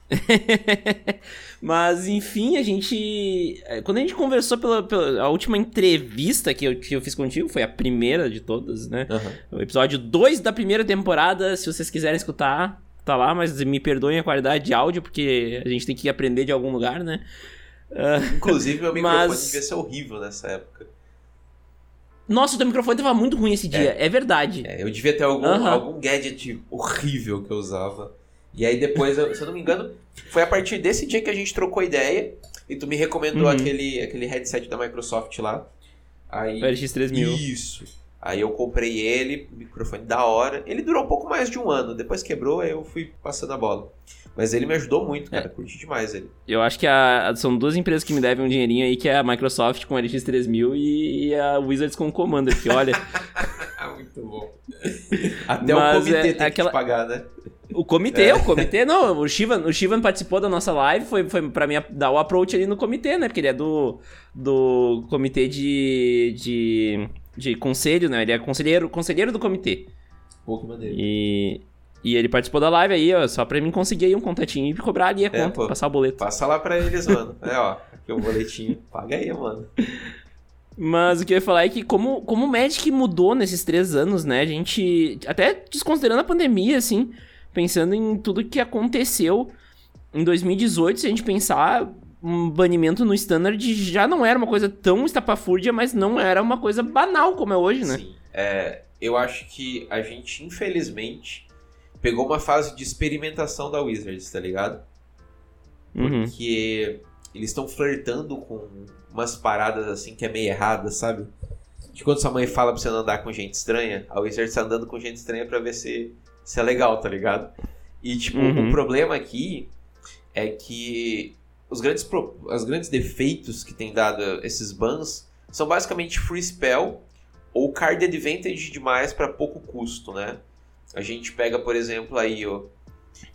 Mas, enfim, a gente. É, quando a gente conversou pela, pela a última entrevista que eu, que eu fiz contigo, foi a primeira de todas, né? Uhum. O episódio 2 da primeira temporada. Se vocês quiserem escutar, tá lá, mas me perdoem a qualidade de áudio, porque a gente tem que aprender de algum lugar, né? Uh, Inclusive, meu microfone mas... devia ser horrível nessa época. Nossa, o teu microfone tava muito ruim esse dia, é, é verdade. É, eu devia ter algum, uhum. algum gadget horrível que eu usava. E aí depois, eu, se eu não me engano, foi a partir desse dia que a gente trocou ideia e tu me recomendou uhum. aquele, aquele headset da Microsoft lá. Aí, o RX3000. Isso. Aí eu comprei ele, microfone da hora. Ele durou um pouco mais de um ano. Depois quebrou, aí eu fui passando a bola. Mas ele me ajudou muito, cara. É. Curti demais ele. Eu acho que a, são duas empresas que me devem um dinheirinho aí, que é a Microsoft com o RX3000 e, e a Wizards com o Commander, que olha... muito bom. Até Mas o comitê é, tem aquela... que pagar, né? O comitê, é. o comitê, não, o Shivan, o Shivan participou da nossa live, foi, foi pra mim dar o approach ali no comitê, né? Porque ele é do, do comitê de, de, de conselho, né? Ele é conselheiro, conselheiro do comitê. Que maneiro. E, e ele participou da live aí, ó, só pra mim conseguir aí um contatinho e cobrar ali a é, conta, pô, passar o boleto. Passa lá pra eles, mano. É, ó, aqui o boletinho. Paga aí, mano. Mas o que eu ia falar é que como, como o Magic mudou nesses três anos, né? A gente, até desconsiderando a pandemia, assim, pensando em tudo que aconteceu em 2018, se a gente pensar, um banimento no standard já não era uma coisa tão estapafúrdia, mas não era uma coisa banal como é hoje, né? Sim, é, eu acho que a gente, infelizmente, pegou uma fase de experimentação da Wizards, tá ligado? Uhum. Porque uhum. eles estão flertando com umas paradas assim que é meio errada, sabe? De quando sua mãe fala pra você não andar com gente estranha, a Wizards tá andando com gente estranha pra ver se, se é legal, tá ligado? E, tipo, uhum. o problema aqui é que os grandes, pro... os grandes defeitos que tem dado esses bans são basicamente free spell ou card advantage demais para pouco custo, né? A gente pega, por exemplo, aí o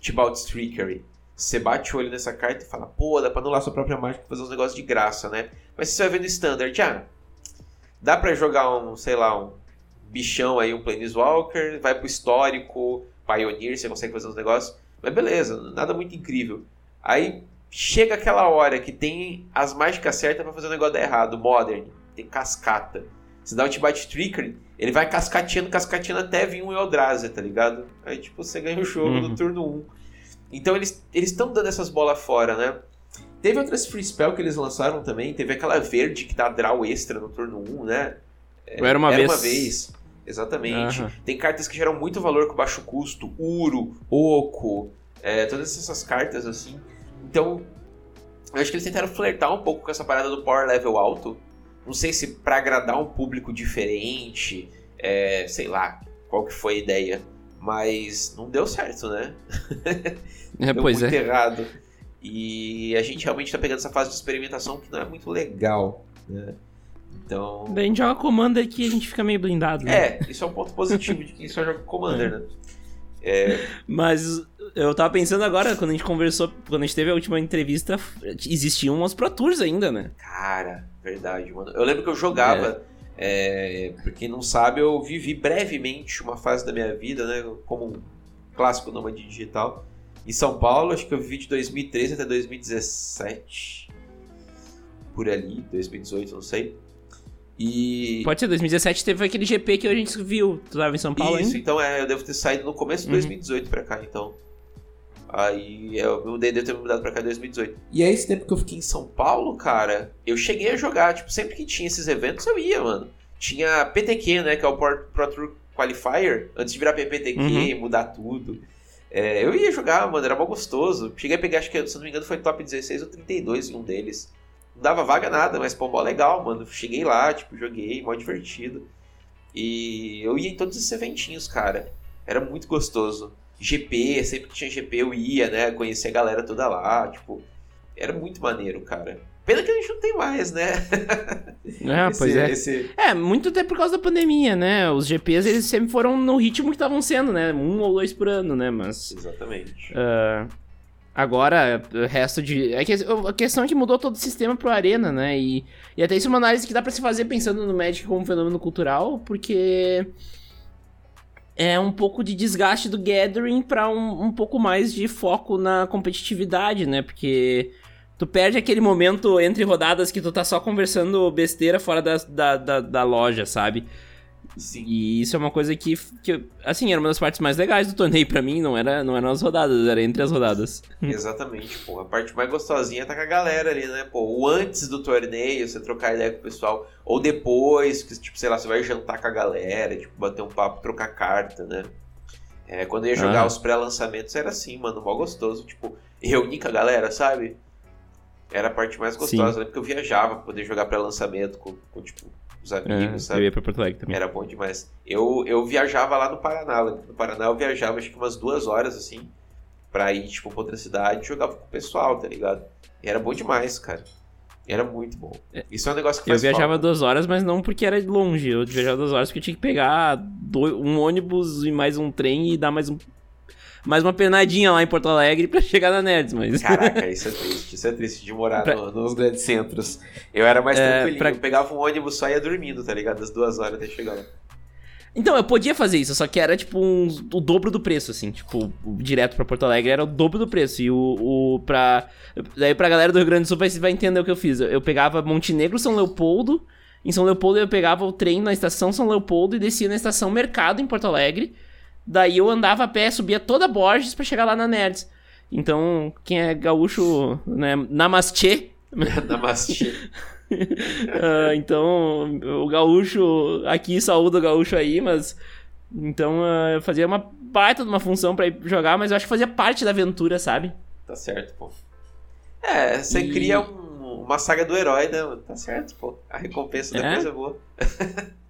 Tibalt Trickery. Você bate o olho nessa carta e fala, pô, dá pra anular sua própria mágica pra fazer uns negócios de graça, né? Mas você vai ver no Standard, ah, dá pra jogar um, sei lá, um bichão aí, um Planeswalker, vai pro histórico, Pioneer, você consegue fazer uns negócios. Mas beleza, nada muito incrível. Aí chega aquela hora que tem as mágicas certas para fazer o negócio dar errado. Modern, tem cascata. Você dá o T-Bite Trickery, ele vai cascateando, cascateando até vir um Eldrazi, tá ligado? Aí, tipo, você ganha o jogo uhum. no turno 1. Então, eles estão dando essas bolas fora, né? Teve outras free spell que eles lançaram também. Teve aquela verde que dá draw extra no turno 1, né? Era uma Era vez. uma vez. Exatamente. Uhum. Tem cartas que geram muito valor com baixo custo. Uro, Oco, é, todas essas cartas assim. Então, eu acho que eles tentaram flertar um pouco com essa parada do power level alto. Não sei se para agradar um público diferente, é, sei lá qual que foi a ideia, mas não deu certo, né? É, deu pois muito é. errado. E a gente realmente tá pegando essa fase de experimentação que não é muito legal, né? Então. A gente joga Commander que a gente fica meio blindado. Né? É, isso é um ponto positivo de quem só joga Commander, é. né? É... Mas eu tava pensando agora, quando a gente conversou, quando a gente teve a última entrevista, existiam umas Pro Tours ainda, né? Cara, verdade, mano. Eu lembro que eu jogava. É. É, pra quem não sabe, eu vivi brevemente uma fase da minha vida, né? Como um clássico nômade digital. Em São Paulo, acho que eu vivi de 2013 até 2017. Por ali, 2018, não sei. E... Pode ser, 2017 teve aquele GP que a gente viu. Tu tava em São Paulo Isso, ainda? então é, eu devo ter saído no começo de 2018 uhum. pra cá, então. Aí eu mudei, devo ter mudado pra cá em 2018. E aí, esse tempo que eu fiquei em São Paulo, cara, eu cheguei a jogar. Tipo, sempre que tinha esses eventos, eu ia, mano. Tinha PTQ, né, que é o Pro Tour Qualifier, antes de virar PPTQ, uhum. mudar tudo. É, eu ia jogar, mano, era mó gostoso. Cheguei a pegar, acho que, se não me engano, foi top 16 ou 32 em um deles. Não dava vaga nada, mas pô, mó legal, mano. Cheguei lá, tipo, joguei, mó divertido. E eu ia em todos esses eventinhos, cara. Era muito gostoso. GP, sempre que tinha GP eu ia, né? Conhecer a galera toda lá, tipo. Era muito maneiro, cara. Pena que a gente não tem mais, né? É, esse, pois é. Esse... É, muito até por causa da pandemia, né? Os GPs, eles sempre foram no ritmo que estavam sendo, né? Um ou dois por ano, né? Mas... Exatamente. Uh, Agora, o resto de. É a questão é que mudou todo o sistema pro Arena, né? E, e até isso é uma análise que dá para se fazer pensando no Magic como um fenômeno cultural, porque é um pouco de desgaste do Gathering para um, um pouco mais de foco na competitividade, né? Porque tu perde aquele momento entre rodadas que tu tá só conversando besteira fora da, da, da, da loja, sabe? Sim. E isso é uma coisa que, que, assim, era uma das partes mais legais do torneio para mim, não era, não eram as rodadas, era entre as rodadas. Exatamente, pô. A parte mais gostosinha tá com a galera ali, né? Pô, o antes do torneio, você trocar ideia com o pessoal, ou depois, que, tipo, sei lá, você vai jantar com a galera, tipo, bater um papo, trocar carta, né? É, quando eu ia jogar ah. os pré-lançamentos era assim, mano, mó gostoso, tipo, reunir com a galera, sabe? Era a parte mais gostosa, né? Porque eu viajava pra poder jogar pré-lançamento com, com, tipo, os amigos, é, sabe? Eu ia pra Porto Alegre também. Era bom demais. Eu, eu viajava lá no Paraná. No Paraná eu viajava acho que umas duas horas, assim, pra ir, tipo, pra outra cidade e jogava com o pessoal, tá ligado? E era bom demais, cara. Era muito bom. É, Isso é um negócio que faz Eu viajava falta. duas horas, mas não porque era longe. Eu viajava duas horas porque eu tinha que pegar um ônibus e mais um trem e dar mais um mais uma penadinha lá em Porto Alegre para chegar na Nerds, mas... Caraca, isso é triste, isso é triste de morar pra... no, nos grandes centros. Eu era mais é, tranquilinho, pra... eu pegava um ônibus só e ia dormindo, tá ligado? Das duas horas até chegar lá. Então, eu podia fazer isso, só que era tipo um, o dobro do preço, assim. Tipo, direto pra Porto Alegre era o dobro do preço. E o. o pra, daí pra galera do Rio Grande do Sul vai, vai entender o que eu fiz. Eu, eu pegava Montenegro, São Leopoldo. Em São Leopoldo eu pegava o trem na estação São Leopoldo e descia na estação Mercado em Porto Alegre. Daí eu andava a pé, subia toda Borges para chegar lá na Nerds. Então, quem é gaúcho, né, namastê. namastê. uh, então, o gaúcho, aqui saúde o gaúcho aí, mas. Então, uh, eu fazia uma baita de uma função para ir jogar, mas eu acho que fazia parte da aventura, sabe? Tá certo, pô. É, você e... cria um, uma saga do herói, né? Tá certo, pô. A recompensa da é? coisa é boa.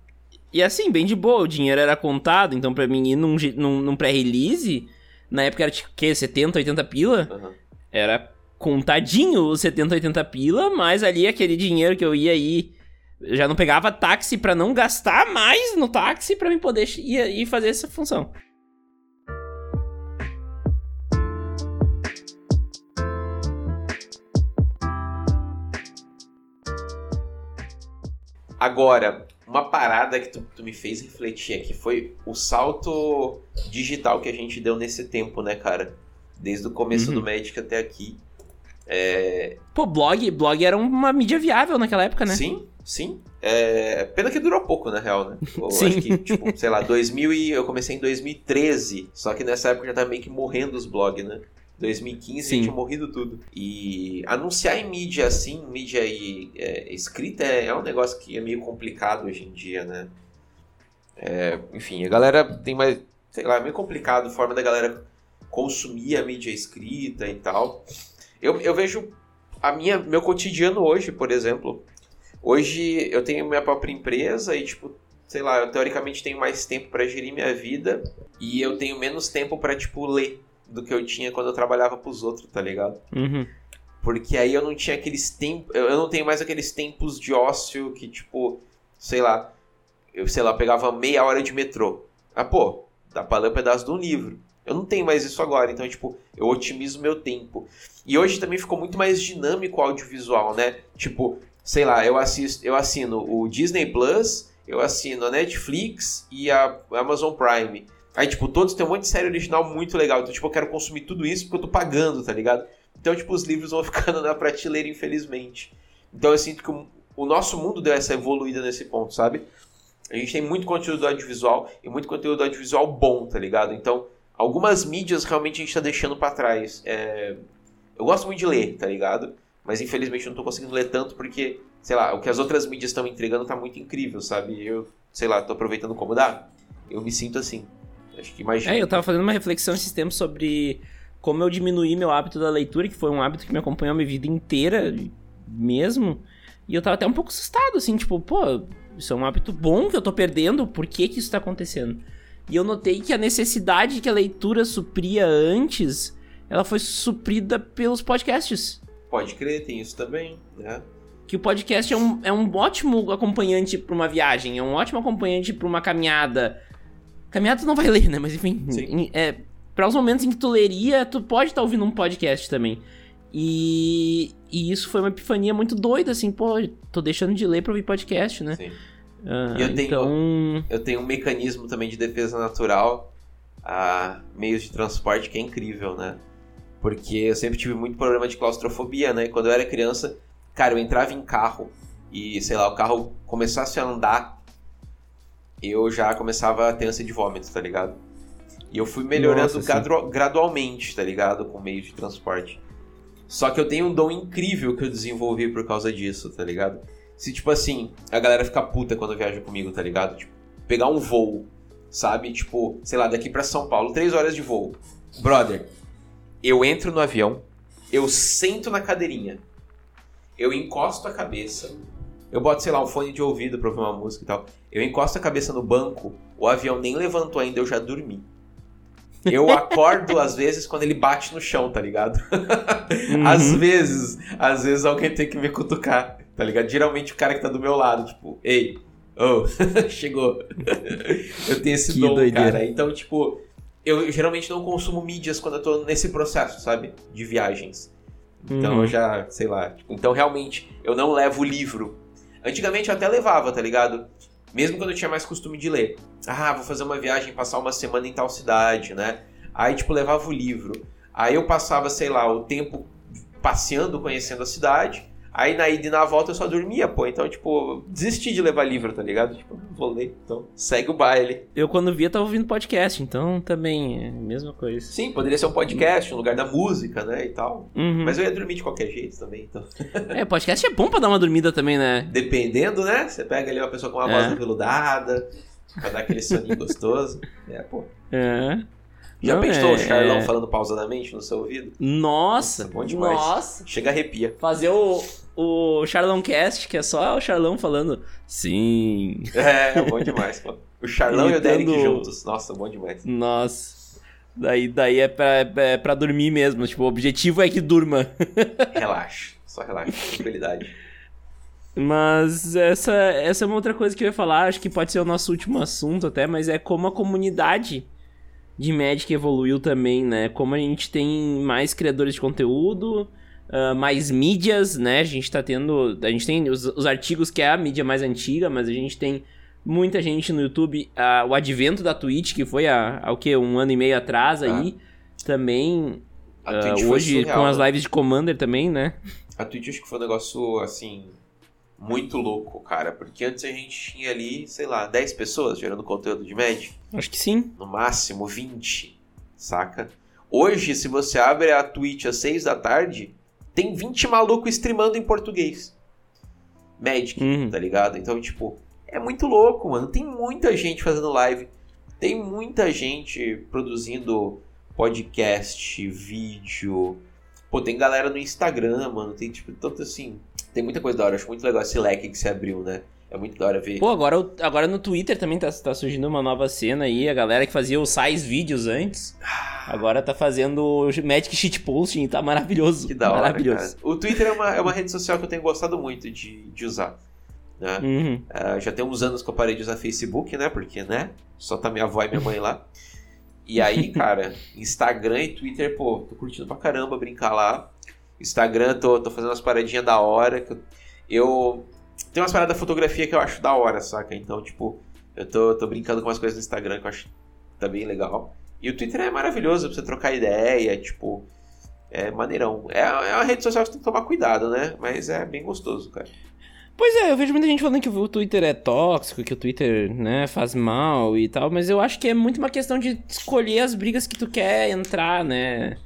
e assim, bem de boa, o dinheiro era contado, então pra mim ir num, num, num pré-release, na época era tipo, o quê? 70, 80 pila? Uhum. Era contadinho os 70, 80 pila, mas ali aquele dinheiro que eu ia aí. Já não pegava táxi para não gastar mais no táxi para mim poder ir, ir fazer essa função. Agora, uma parada que tu, tu, me fez refletir aqui foi o salto digital que a gente deu nesse tempo, né, cara? Desde o começo uhum. do Magic até aqui. É... Pô, blog, blog era uma mídia viável naquela época, né? Sim, sim. É... Pena que durou pouco, na real, né? Eu sim. acho que, tipo, sei lá, 2000 e... eu comecei em 2013, só que nessa época já tava meio que morrendo os blogs, né? 2015 Sim. tinha morrido tudo. E anunciar em mídia assim, mídia e, é, escrita, é, é, um negócio que é meio complicado hoje em dia, né? É, enfim, a galera tem mais. Sei lá, é meio complicado a forma da galera consumir a mídia escrita e tal. Eu, eu vejo a minha, meu cotidiano hoje, por exemplo. Hoje eu tenho minha própria empresa e, tipo, sei lá, eu teoricamente tenho mais tempo para gerir minha vida e eu tenho menos tempo para tipo, ler do que eu tinha quando eu trabalhava pros outros, tá ligado? Uhum. Porque aí eu não tinha aqueles tempos. Eu não tenho mais aqueles tempos de ócio que, tipo, sei lá. Eu, sei lá, pegava meia hora de metrô. Ah, pô, dá pra ler um pedaço de um livro. Eu não tenho mais isso agora, então, tipo, eu otimizo meu tempo. E hoje também ficou muito mais dinâmico o audiovisual, né? Tipo, sei lá, eu assisto, eu assino o Disney Plus, eu assino a Netflix e a Amazon Prime. Aí, tipo, todos têm um monte de série original muito legal. Então, tipo, eu quero consumir tudo isso porque eu tô pagando, tá ligado? Então, tipo, os livros vão ficando na prateleira, infelizmente. Então, eu sinto que o, o nosso mundo deu essa evoluída nesse ponto, sabe? A gente tem muito conteúdo audiovisual e muito conteúdo audiovisual bom, tá ligado? Então, algumas mídias realmente a gente tá deixando para trás. É... Eu gosto muito de ler, tá ligado? Mas infelizmente eu não tô conseguindo ler tanto porque, sei lá, o que as outras mídias estão entregando tá muito incrível, sabe? Eu, sei lá, tô aproveitando como dá. Eu me sinto assim. Acho que imagina. É, eu tava fazendo uma reflexão esses tempos sobre como eu diminuí meu hábito da leitura, que foi um hábito que me acompanhou a minha vida inteira mesmo. E eu tava até um pouco assustado, assim, tipo, pô, isso é um hábito bom que eu tô perdendo, por que que isso tá acontecendo? E eu notei que a necessidade que a leitura supria antes, ela foi suprida pelos podcasts. Pode crer, tem isso também, né? Que o podcast é um, é um ótimo acompanhante para uma viagem, é um ótimo acompanhante para uma caminhada, Caminhada tu não vai ler, né? Mas enfim, em, é, para os momentos em que tu leria, tu pode estar tá ouvindo um podcast também. E, e isso foi uma epifania muito doida, assim, pô, tô deixando de ler pra ouvir podcast, né? Sim. Uh, eu, tenho, então... eu tenho um mecanismo também de defesa natural a meios de transporte que é incrível, né? Porque eu sempre tive muito problema de claustrofobia, né? Quando eu era criança, cara, eu entrava em carro e, sei lá, o carro começasse a andar eu já começava a ter ânsia de vômito, tá ligado? E eu fui melhorando Nossa, gradu gradualmente, tá ligado? Com meio de transporte. Só que eu tenho um dom incrível que eu desenvolvi por causa disso, tá ligado? Se, tipo assim, a galera fica puta quando viaja comigo, tá ligado? Tipo, pegar um voo, sabe? Tipo, sei lá, daqui para São Paulo, três horas de voo. Brother, eu entro no avião, eu sento na cadeirinha, eu encosto a cabeça, eu boto, sei lá, um fone de ouvido pra ouvir uma música e tal. Eu encosto a cabeça no banco, o avião nem levantou ainda, eu já dormi. Eu acordo às vezes quando ele bate no chão, tá ligado? Uhum. Às vezes, às vezes alguém tem que me cutucar, tá ligado? Geralmente o cara que tá do meu lado, tipo, ei, oh, chegou. eu tenho esse que dom, doideira. cara. Então, tipo, eu geralmente não consumo mídias quando eu tô nesse processo, sabe? De viagens. Então uhum. eu já, sei lá. Tipo, então realmente eu não levo o livro Antigamente eu até levava, tá ligado? Mesmo quando eu tinha mais costume de ler. Ah, vou fazer uma viagem, passar uma semana em tal cidade, né? Aí, tipo, levava o livro. Aí eu passava, sei lá, o tempo passeando, conhecendo a cidade. Aí na ida e na volta eu só dormia, pô. Então, tipo, desisti de levar livro, tá ligado? Tipo, vou ler, então segue o baile. Eu quando via tava ouvindo podcast, então também é a mesma coisa. Sim, poderia ser um podcast, um lugar da música, né, e tal. Uhum. Mas eu ia dormir de qualquer jeito também, então. é, podcast é bom pra dar uma dormida também, né? Dependendo, né? Você pega ali uma pessoa com uma é. voz aveludada, pra dar aquele soninho gostoso. É, pô. É. Já Não, pensou é, o Charlão é... falando pausadamente no seu ouvido? Nossa! Nossa bom demais. Nossa! Chega arrepia. Fazer o, o Charlão Cast, que é só o Charlão falando sim. É, bom demais, pô. O Charlão Imitando... e o Derek juntos. Nossa, bom demais. Nossa. Daí, daí é, pra, é pra dormir mesmo. Tipo, o objetivo é que durma. relaxa. Só relaxa. Tranquilidade. Mas essa, essa é uma outra coisa que eu ia falar. Acho que pode ser o nosso último assunto até. Mas é como a comunidade de Magic evoluiu também, né? Como a gente tem mais criadores de conteúdo, uh, mais mídias, né? A gente tá tendo. A gente tem os, os, artigos que é a mídia mais antiga, mas a gente tem muita gente no YouTube. Uh, o advento da Twitch, que foi há, há o quê? Um ano e meio atrás ah. aí. Também. Uh, hoje surreal, com as né? lives de Commander também, né? A Twitch acho que foi um negócio assim muito louco, cara. Porque antes a gente tinha ali, sei lá, 10 pessoas gerando conteúdo de média. Acho que sim. No máximo 20, saca? Hoje, se você abre a Twitch às 6 da tarde, tem 20 malucos streamando em português. Magic, uhum. tá ligado? Então, tipo, é muito louco, mano. Tem muita gente fazendo live. Tem muita gente produzindo podcast, vídeo. Pô, tem galera no Instagram, mano. Tem, tipo, tanto assim tem muita coisa da hora. Acho muito legal esse leque que se abriu, né? É muito da hora ver. Pô, agora, agora no Twitter também tá, tá surgindo uma nova cena aí. A galera que fazia os sais vídeos antes. Agora tá fazendo Magic Shitposting. Tá maravilhoso. Que da hora, maravilhoso. Cara. O Twitter é uma, é uma rede social que eu tenho gostado muito de, de usar. Né? Uhum. Uh, já tem uns anos que eu parei de usar Facebook, né? Porque, né? Só tá minha avó e minha mãe lá. E aí, cara, Instagram e Twitter, pô, tô curtindo pra caramba brincar lá. Instagram, tô, tô fazendo umas paradinhas da hora. Que eu, eu tem umas paradas da fotografia que eu acho da hora, saca? Então, tipo, eu tô, tô brincando com umas coisas no Instagram que eu acho tá legal. E o Twitter é maravilhoso pra você trocar ideia, tipo, é maneirão. É, é uma rede social que você tem que tomar cuidado, né? Mas é bem gostoso, cara. Pois é, eu vejo muita gente falando que o Twitter é tóxico, que o Twitter, né, faz mal e tal, mas eu acho que é muito uma questão de escolher as brigas que tu quer entrar, né?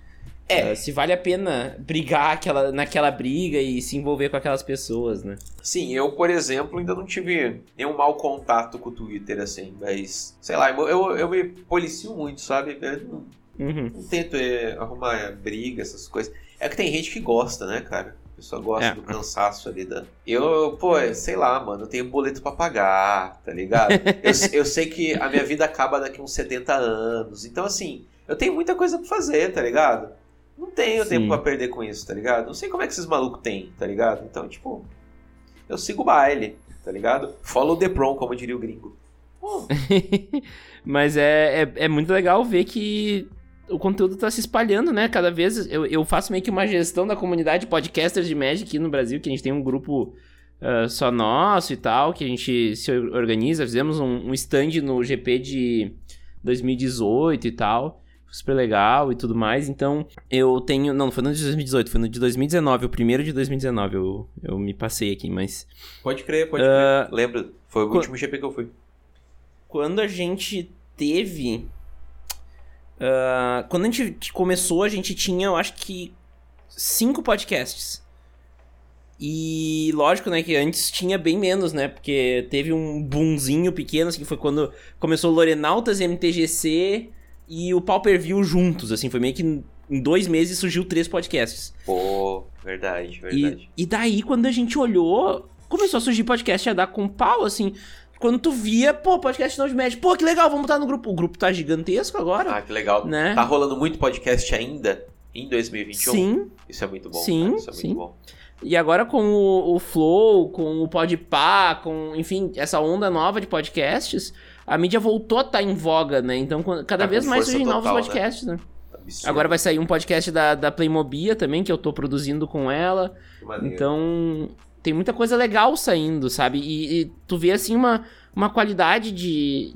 É. Uh, se vale a pena brigar aquela, naquela briga e se envolver com aquelas pessoas, né? Sim, eu, por exemplo, ainda não tive nenhum mau contato com o Twitter, assim, mas, sei lá, eu, eu me policio muito, sabe? Eu não, uhum. não tento é, arrumar briga, essas coisas. É que tem gente que gosta, né, cara? A pessoa gosta é. do cansaço ali da. Eu, pô, sei lá, mano, eu tenho boleto pra pagar, tá ligado? eu, eu sei que a minha vida acaba daqui uns 70 anos. Então, assim, eu tenho muita coisa pra fazer, tá ligado? Não tenho Sim. tempo pra perder com isso, tá ligado? Não sei como é que esses malucos têm, tá ligado? Então, tipo, eu sigo o baile, tá ligado? Follow the prom, como diria o gringo. Mas é, é, é, muito legal ver que o conteúdo tá se espalhando, né? Cada vez eu, eu faço meio que uma gestão da comunidade podcasters de Magic aqui no Brasil, que a gente tem um grupo uh, só nosso e tal, que a gente se organiza. Fizemos um, um stand no GP de 2018 e tal super legal e tudo mais. Então, eu tenho. Não, não foi no de 2018, foi no de 2019, o primeiro de 2019. Eu, eu me passei aqui, mas. Pode crer, pode uh, crer. Lembra? Foi o último GP que eu fui. Quando a gente teve. Uh, quando a gente começou, a gente tinha, eu acho que, cinco podcasts. E lógico, né, que antes tinha bem menos, né? Porque teve um boomzinho pequeno, assim, que foi quando começou Lorenautas MTGC e o Pau Per View juntos, assim, foi meio que em dois meses surgiu três podcasts. Pô, verdade, verdade. E, e daí, quando a gente olhou, começou a surgir podcast a dar com pau, assim. Quando tu via, pô, podcast novo de médio, pô, que legal, vamos botar no grupo. O grupo tá gigantesco agora. Ah, que legal. Né? Tá rolando muito podcast ainda em 2021. Sim. Isso é muito bom. Sim, Isso é sim. muito bom. E agora com o, o Flow, com o Podpah, com, enfim, essa onda nova de podcasts, a mídia voltou a estar tá em voga, né? Então, cada tá vez mais surgem novos né? podcasts, né? né? Agora vai sair um podcast da, da Playmobia também, que eu tô produzindo com ela. Então, tem muita coisa legal saindo, sabe? E, e, tu vê, assim, uma, uma qualidade de,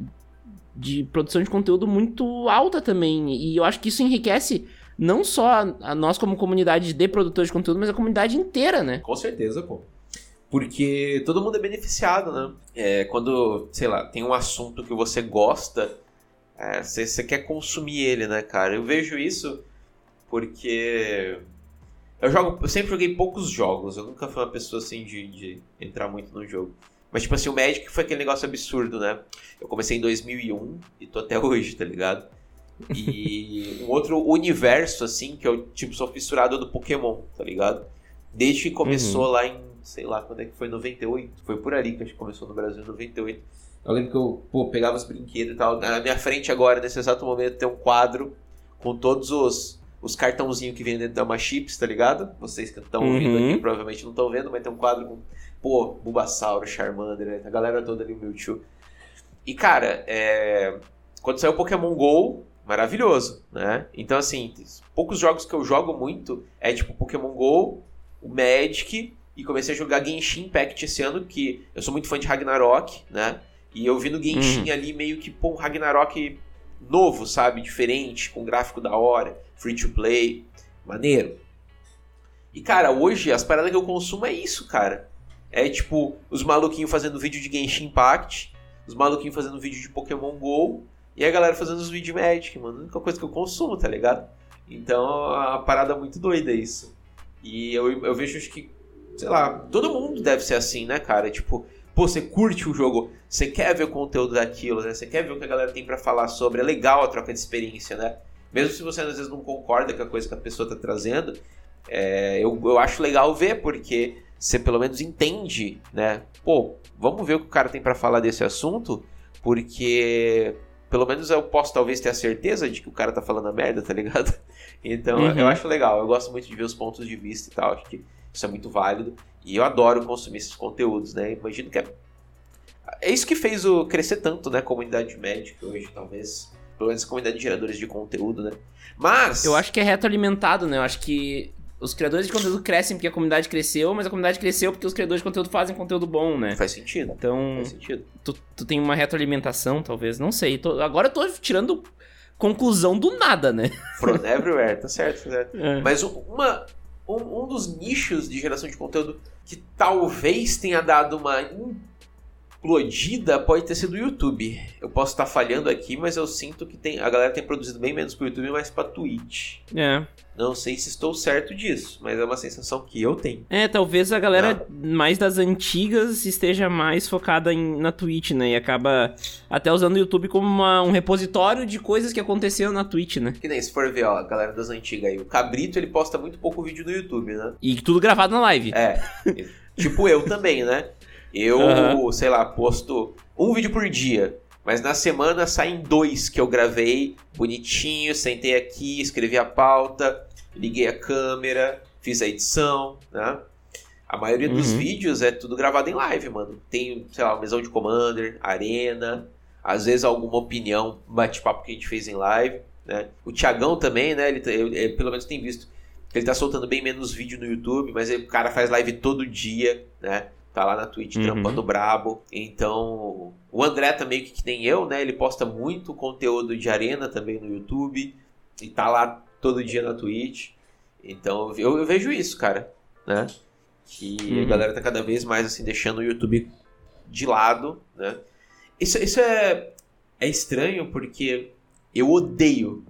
de produção de conteúdo muito alta também. E eu acho que isso enriquece não só a, a nós como comunidade de produtores de conteúdo, mas a comunidade inteira, né? Com certeza, pô. Porque todo mundo é beneficiado, né? É, quando, sei lá, tem um assunto que você gosta, é, você, você quer consumir ele, né, cara? Eu vejo isso porque eu jogo, eu sempre joguei poucos jogos. Eu nunca fui uma pessoa assim de, de entrar muito no jogo. Mas tipo assim, o Magic foi aquele negócio absurdo, né? Eu comecei em 2001 e tô até hoje, tá ligado? E um outro universo assim que eu tipo sou fissurado do Pokémon, tá ligado? Desde que começou uhum. lá em, sei lá, quando é que foi 98, foi por ali que acho que começou no Brasil em 98. Eu lembro que eu, pô, pegava os brinquedos e tal. Na minha frente agora, nesse exato momento, tem um quadro com todos os os cartãozinhos que vem dentro da uma chips, tá ligado? Vocês que estão uhum. ouvindo aqui provavelmente não estão vendo, mas tem um quadro com, pô, Bulbasauro, Charmander, a galera toda ali, o Mewtwo. E, cara, é... quando saiu o Pokémon GO, maravilhoso, né? Então, assim, poucos jogos que eu jogo muito é tipo Pokémon GO, o Magic, e comecei a jogar Genshin Impact esse ano, que eu sou muito fã de Ragnarok, né? E eu vi no Genshin uhum. ali meio que, pô, um Ragnarok novo, sabe? Diferente, com gráfico da hora, free to play, maneiro. E cara, hoje as paradas que eu consumo é isso, cara. É tipo, os maluquinhos fazendo vídeo de Genshin Impact, os maluquinhos fazendo vídeo de Pokémon GO, e a galera fazendo os vídeos Magic, mano. A única coisa que eu consumo, tá ligado? Então é uma parada muito doida isso. E eu, eu vejo que, sei lá, todo mundo deve ser assim, né, cara? Tipo, Pô, você curte o jogo, você quer ver o conteúdo daquilo, né? Você quer ver o que a galera tem para falar sobre. É legal a troca de experiência, né? Mesmo se você às vezes não concorda com a coisa que a pessoa tá trazendo, é, eu, eu acho legal ver, porque você pelo menos entende, né? Pô, vamos ver o que o cara tem para falar desse assunto, porque pelo menos eu posso talvez ter a certeza de que o cara tá falando a merda, tá ligado? Então uhum. eu acho legal, eu gosto muito de ver os pontos de vista e tal, acho que isso é muito válido. E eu adoro consumir esses conteúdos, né? Imagino que é. É isso que fez o crescer tanto, né? Comunidade médica hoje, talvez. Pelo menos a comunidade de geradores de conteúdo, né? Mas. Eu acho que é retroalimentado, né? Eu acho que os criadores de conteúdo crescem porque a comunidade cresceu, mas a comunidade cresceu porque os criadores de conteúdo fazem conteúdo bom, né? Faz sentido. Então, Faz sentido. Tu, tu tem uma retroalimentação, talvez, não sei. Tô, agora eu tô tirando conclusão do nada, né? From everywhere, tá certo, tá certo. É. Mas uma, um, um dos nichos de geração de conteúdo que talvez tenha dado uma explodida pode ter sido o YouTube. Eu posso estar falhando aqui, mas eu sinto que tem, a galera tem produzido bem menos pro YouTube, mais pra Twitch. É. Não sei se estou certo disso, mas é uma sensação que eu tenho. É, talvez a galera ah. mais das antigas esteja mais focada em, na Twitch, né? E acaba até usando o YouTube como uma, um repositório de coisas que aconteceram na Twitch, né? Que nem se for ver, ó, a galera das antigas aí. O Cabrito, ele posta muito pouco vídeo no YouTube, né? E tudo gravado na live. É. tipo eu também, né? Eu, uhum. sei lá, posto um vídeo por dia. Mas na semana saem dois que eu gravei bonitinho, sentei aqui, escrevi a pauta, liguei a câmera, fiz a edição, né? A maioria uhum. dos vídeos é tudo gravado em live, mano. Tem, sei lá, mesão de Commander, arena, às vezes alguma opinião, bate-papo que a gente fez em live, né? O Thiagão também, né? Ele, tá, ele, ele, pelo menos tem visto. Ele tá soltando bem menos vídeo no YouTube, mas ele, o cara faz live todo dia, né? Tá lá na Twitch uhum. trampando brabo. Então, o André também, que nem eu, né? Ele posta muito conteúdo de arena também no YouTube. E tá lá todo dia na Twitch. Então, eu, eu vejo isso, cara, né? Que uhum. a galera tá cada vez mais, assim, deixando o YouTube de lado, né? Isso, isso é, é estranho porque eu odeio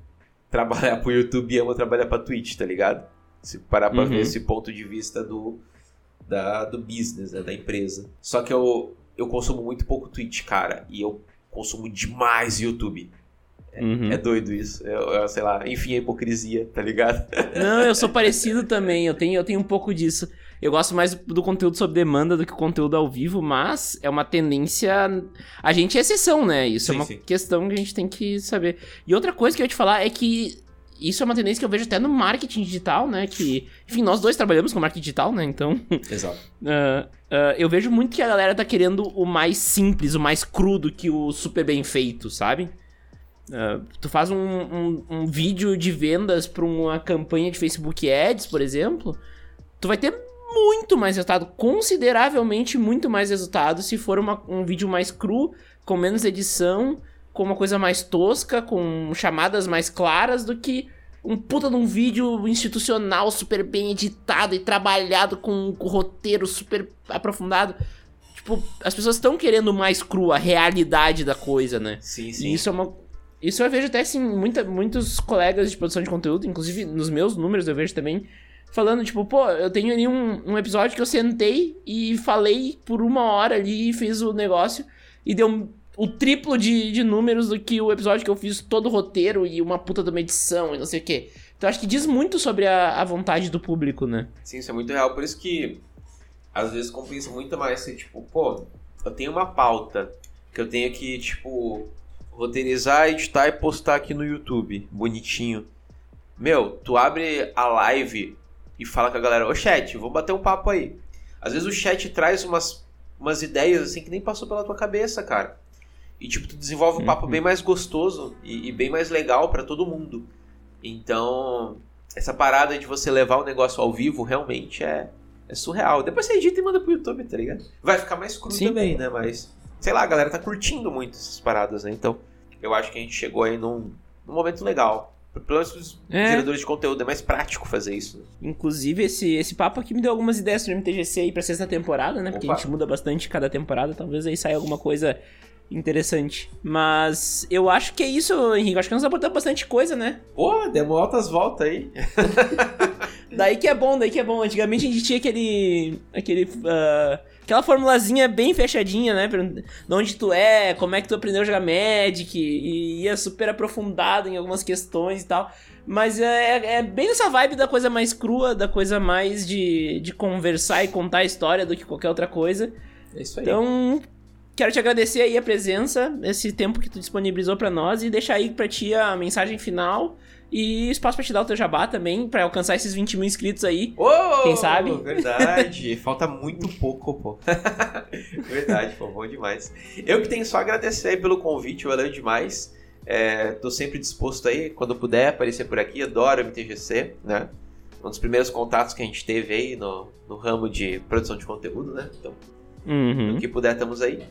trabalhar pro YouTube e amo trabalhar pra Twitch, tá ligado? Se parar pra uhum. ver esse ponto de vista do, da, do business, né, da empresa. Só que eu, eu consumo muito pouco Twitch, cara, e eu consumo demais YouTube. É, uhum. é doido isso. Eu, eu, sei lá, enfim, a hipocrisia, tá ligado? Não, eu sou parecido também. Eu tenho, eu tenho um pouco disso. Eu gosto mais do conteúdo sob demanda do que o conteúdo ao vivo, mas é uma tendência. A gente é exceção, né? Isso é sim, é uma sim. questão que a gente tem que saber. E outra coisa que eu ia te falar é que isso é uma tendência que eu vejo até no marketing digital, né? Que, enfim, nós dois trabalhamos com marketing digital, né? Então. Exato. Uh, uh, eu vejo muito que a galera tá querendo o mais simples, o mais crudo que o super bem feito, sabe? Uh, tu faz um, um, um, vídeo de vendas pra uma campanha de Facebook Ads, por exemplo, tu vai ter muito mais resultado, consideravelmente muito mais resultado se for uma, um vídeo mais cru, com menos edição, com uma coisa mais tosca, com chamadas mais claras do que um puta de um vídeo institucional super bem editado e trabalhado com um roteiro super aprofundado. Tipo, as pessoas estão querendo mais cru, a realidade da coisa, né? Sim, sim. E isso é uma. Isso eu vejo até assim, muita, muitos colegas de produção de conteúdo, inclusive nos meus números eu vejo também, falando, tipo, pô, eu tenho ali um, um episódio que eu sentei e falei por uma hora ali e fiz o negócio e deu o triplo de, de números do que o episódio que eu fiz todo o roteiro e uma puta de uma edição e não sei o quê. Então acho que diz muito sobre a, a vontade do público, né? Sim, isso é muito real. Por isso que às vezes compensa muito mais ser tipo, pô, eu tenho uma pauta que eu tenho que, tipo, roteirizar, editar e postar aqui no YouTube, bonitinho. Meu, tu abre a live e fala com a galera, ô chat, vou bater um papo aí. Às vezes o chat traz umas, umas ideias assim que nem passou pela tua cabeça, cara. E tipo, tu desenvolve um papo uhum. bem mais gostoso e, e bem mais legal para todo mundo. Então, essa parada de você levar o negócio ao vivo realmente é, é surreal. Depois você edita e manda pro YouTube, tá ligado? Vai ficar mais cru Sim. também, né? Mas, sei lá, a galera tá curtindo muito essas paradas, né? Então, eu acho que a gente chegou aí num, num momento legal. Pelo menos os é. geradores de conteúdo, é mais prático fazer isso. Né? Inclusive, esse, esse papo aqui me deu algumas ideias pro MTGC aí pra sexta temporada, né? Porque Opa. a gente muda bastante cada temporada. Talvez aí saia alguma coisa interessante. Mas eu acho que é isso, Henrique. Acho que nós abordamos bastante coisa, né? Pô, demos altas voltas aí. daí que é bom, daí que é bom. Antigamente a gente tinha aquele. aquele. Uh, aquela formulazinha bem fechadinha, né? De onde tu é, como é que tu aprendeu a jogar Magic, e ia super aprofundado em algumas questões e tal. Mas é, é, bem essa vibe da coisa mais crua, da coisa mais de, de conversar e contar a história do que qualquer outra coisa. É isso aí. Então, Quero te agradecer aí a presença, esse tempo que tu disponibilizou para nós e deixar aí pra ti a mensagem final e espaço pra te dar o teu jabá também, para alcançar esses 20 mil inscritos aí. Oh, quem sabe? Verdade, falta muito pouco, pô. verdade, pô, bom demais. Eu que tenho só a agradecer aí pelo convite, valeu demais. É, tô sempre disposto aí, quando puder, aparecer por aqui, adoro MTGC, né? Um dos primeiros contatos que a gente teve aí no, no ramo de produção de conteúdo, né? Então, uhum. o que puder, estamos aí.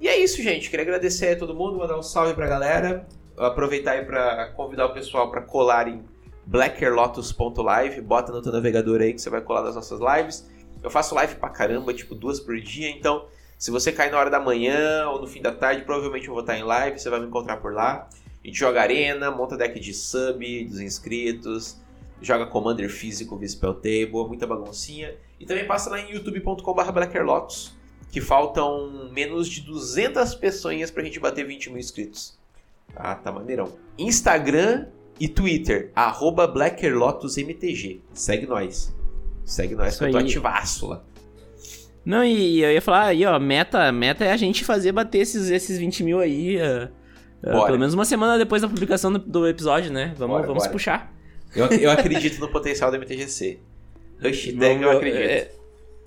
E é isso, gente. Queria agradecer a todo mundo, mandar um salve pra galera. Aproveitar aí pra convidar o pessoal para colar em blackerlotus.live. Bota no teu navegador aí que você vai colar nas nossas lives. Eu faço live pra caramba, tipo duas por dia, então se você cair na hora da manhã ou no fim da tarde, provavelmente eu vou estar em live, você vai me encontrar por lá. A gente joga arena, monta deck de sub, dos inscritos, joga Commander físico, Spell Table, muita baguncinha. E também passa lá em youtube.com.br blackerlotus que faltam menos de 200 pessoas pra gente bater 20 mil inscritos. Ah, tá maneirão. Instagram e Twitter, arroba BlackerLotusMTG. Segue nós. Segue nós, Isso que eu tô ativaço lá. Não, e eu ia falar aí, ó, meta, meta é a gente fazer bater esses, esses 20 mil aí, uh, uh, pelo menos uma semana depois da publicação do, do episódio, né? Vamos, bora, vamos bora. puxar. Eu, eu acredito no potencial do MTGC. Hashtag eu acredito. É,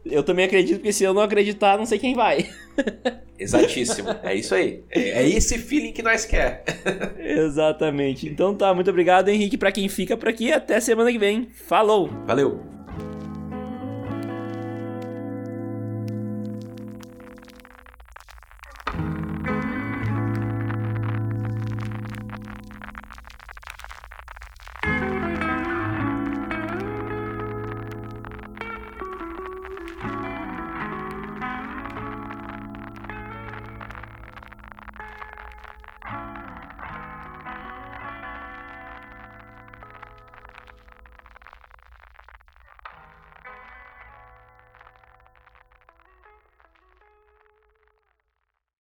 eu também acredito, porque se eu não acreditar, não sei quem vai. Exatíssimo. É isso aí. É, esse feeling que nós quer. Exatamente. Então tá, muito obrigado, Henrique, para quem fica por aqui. Até semana que vem. Falou! Valeu!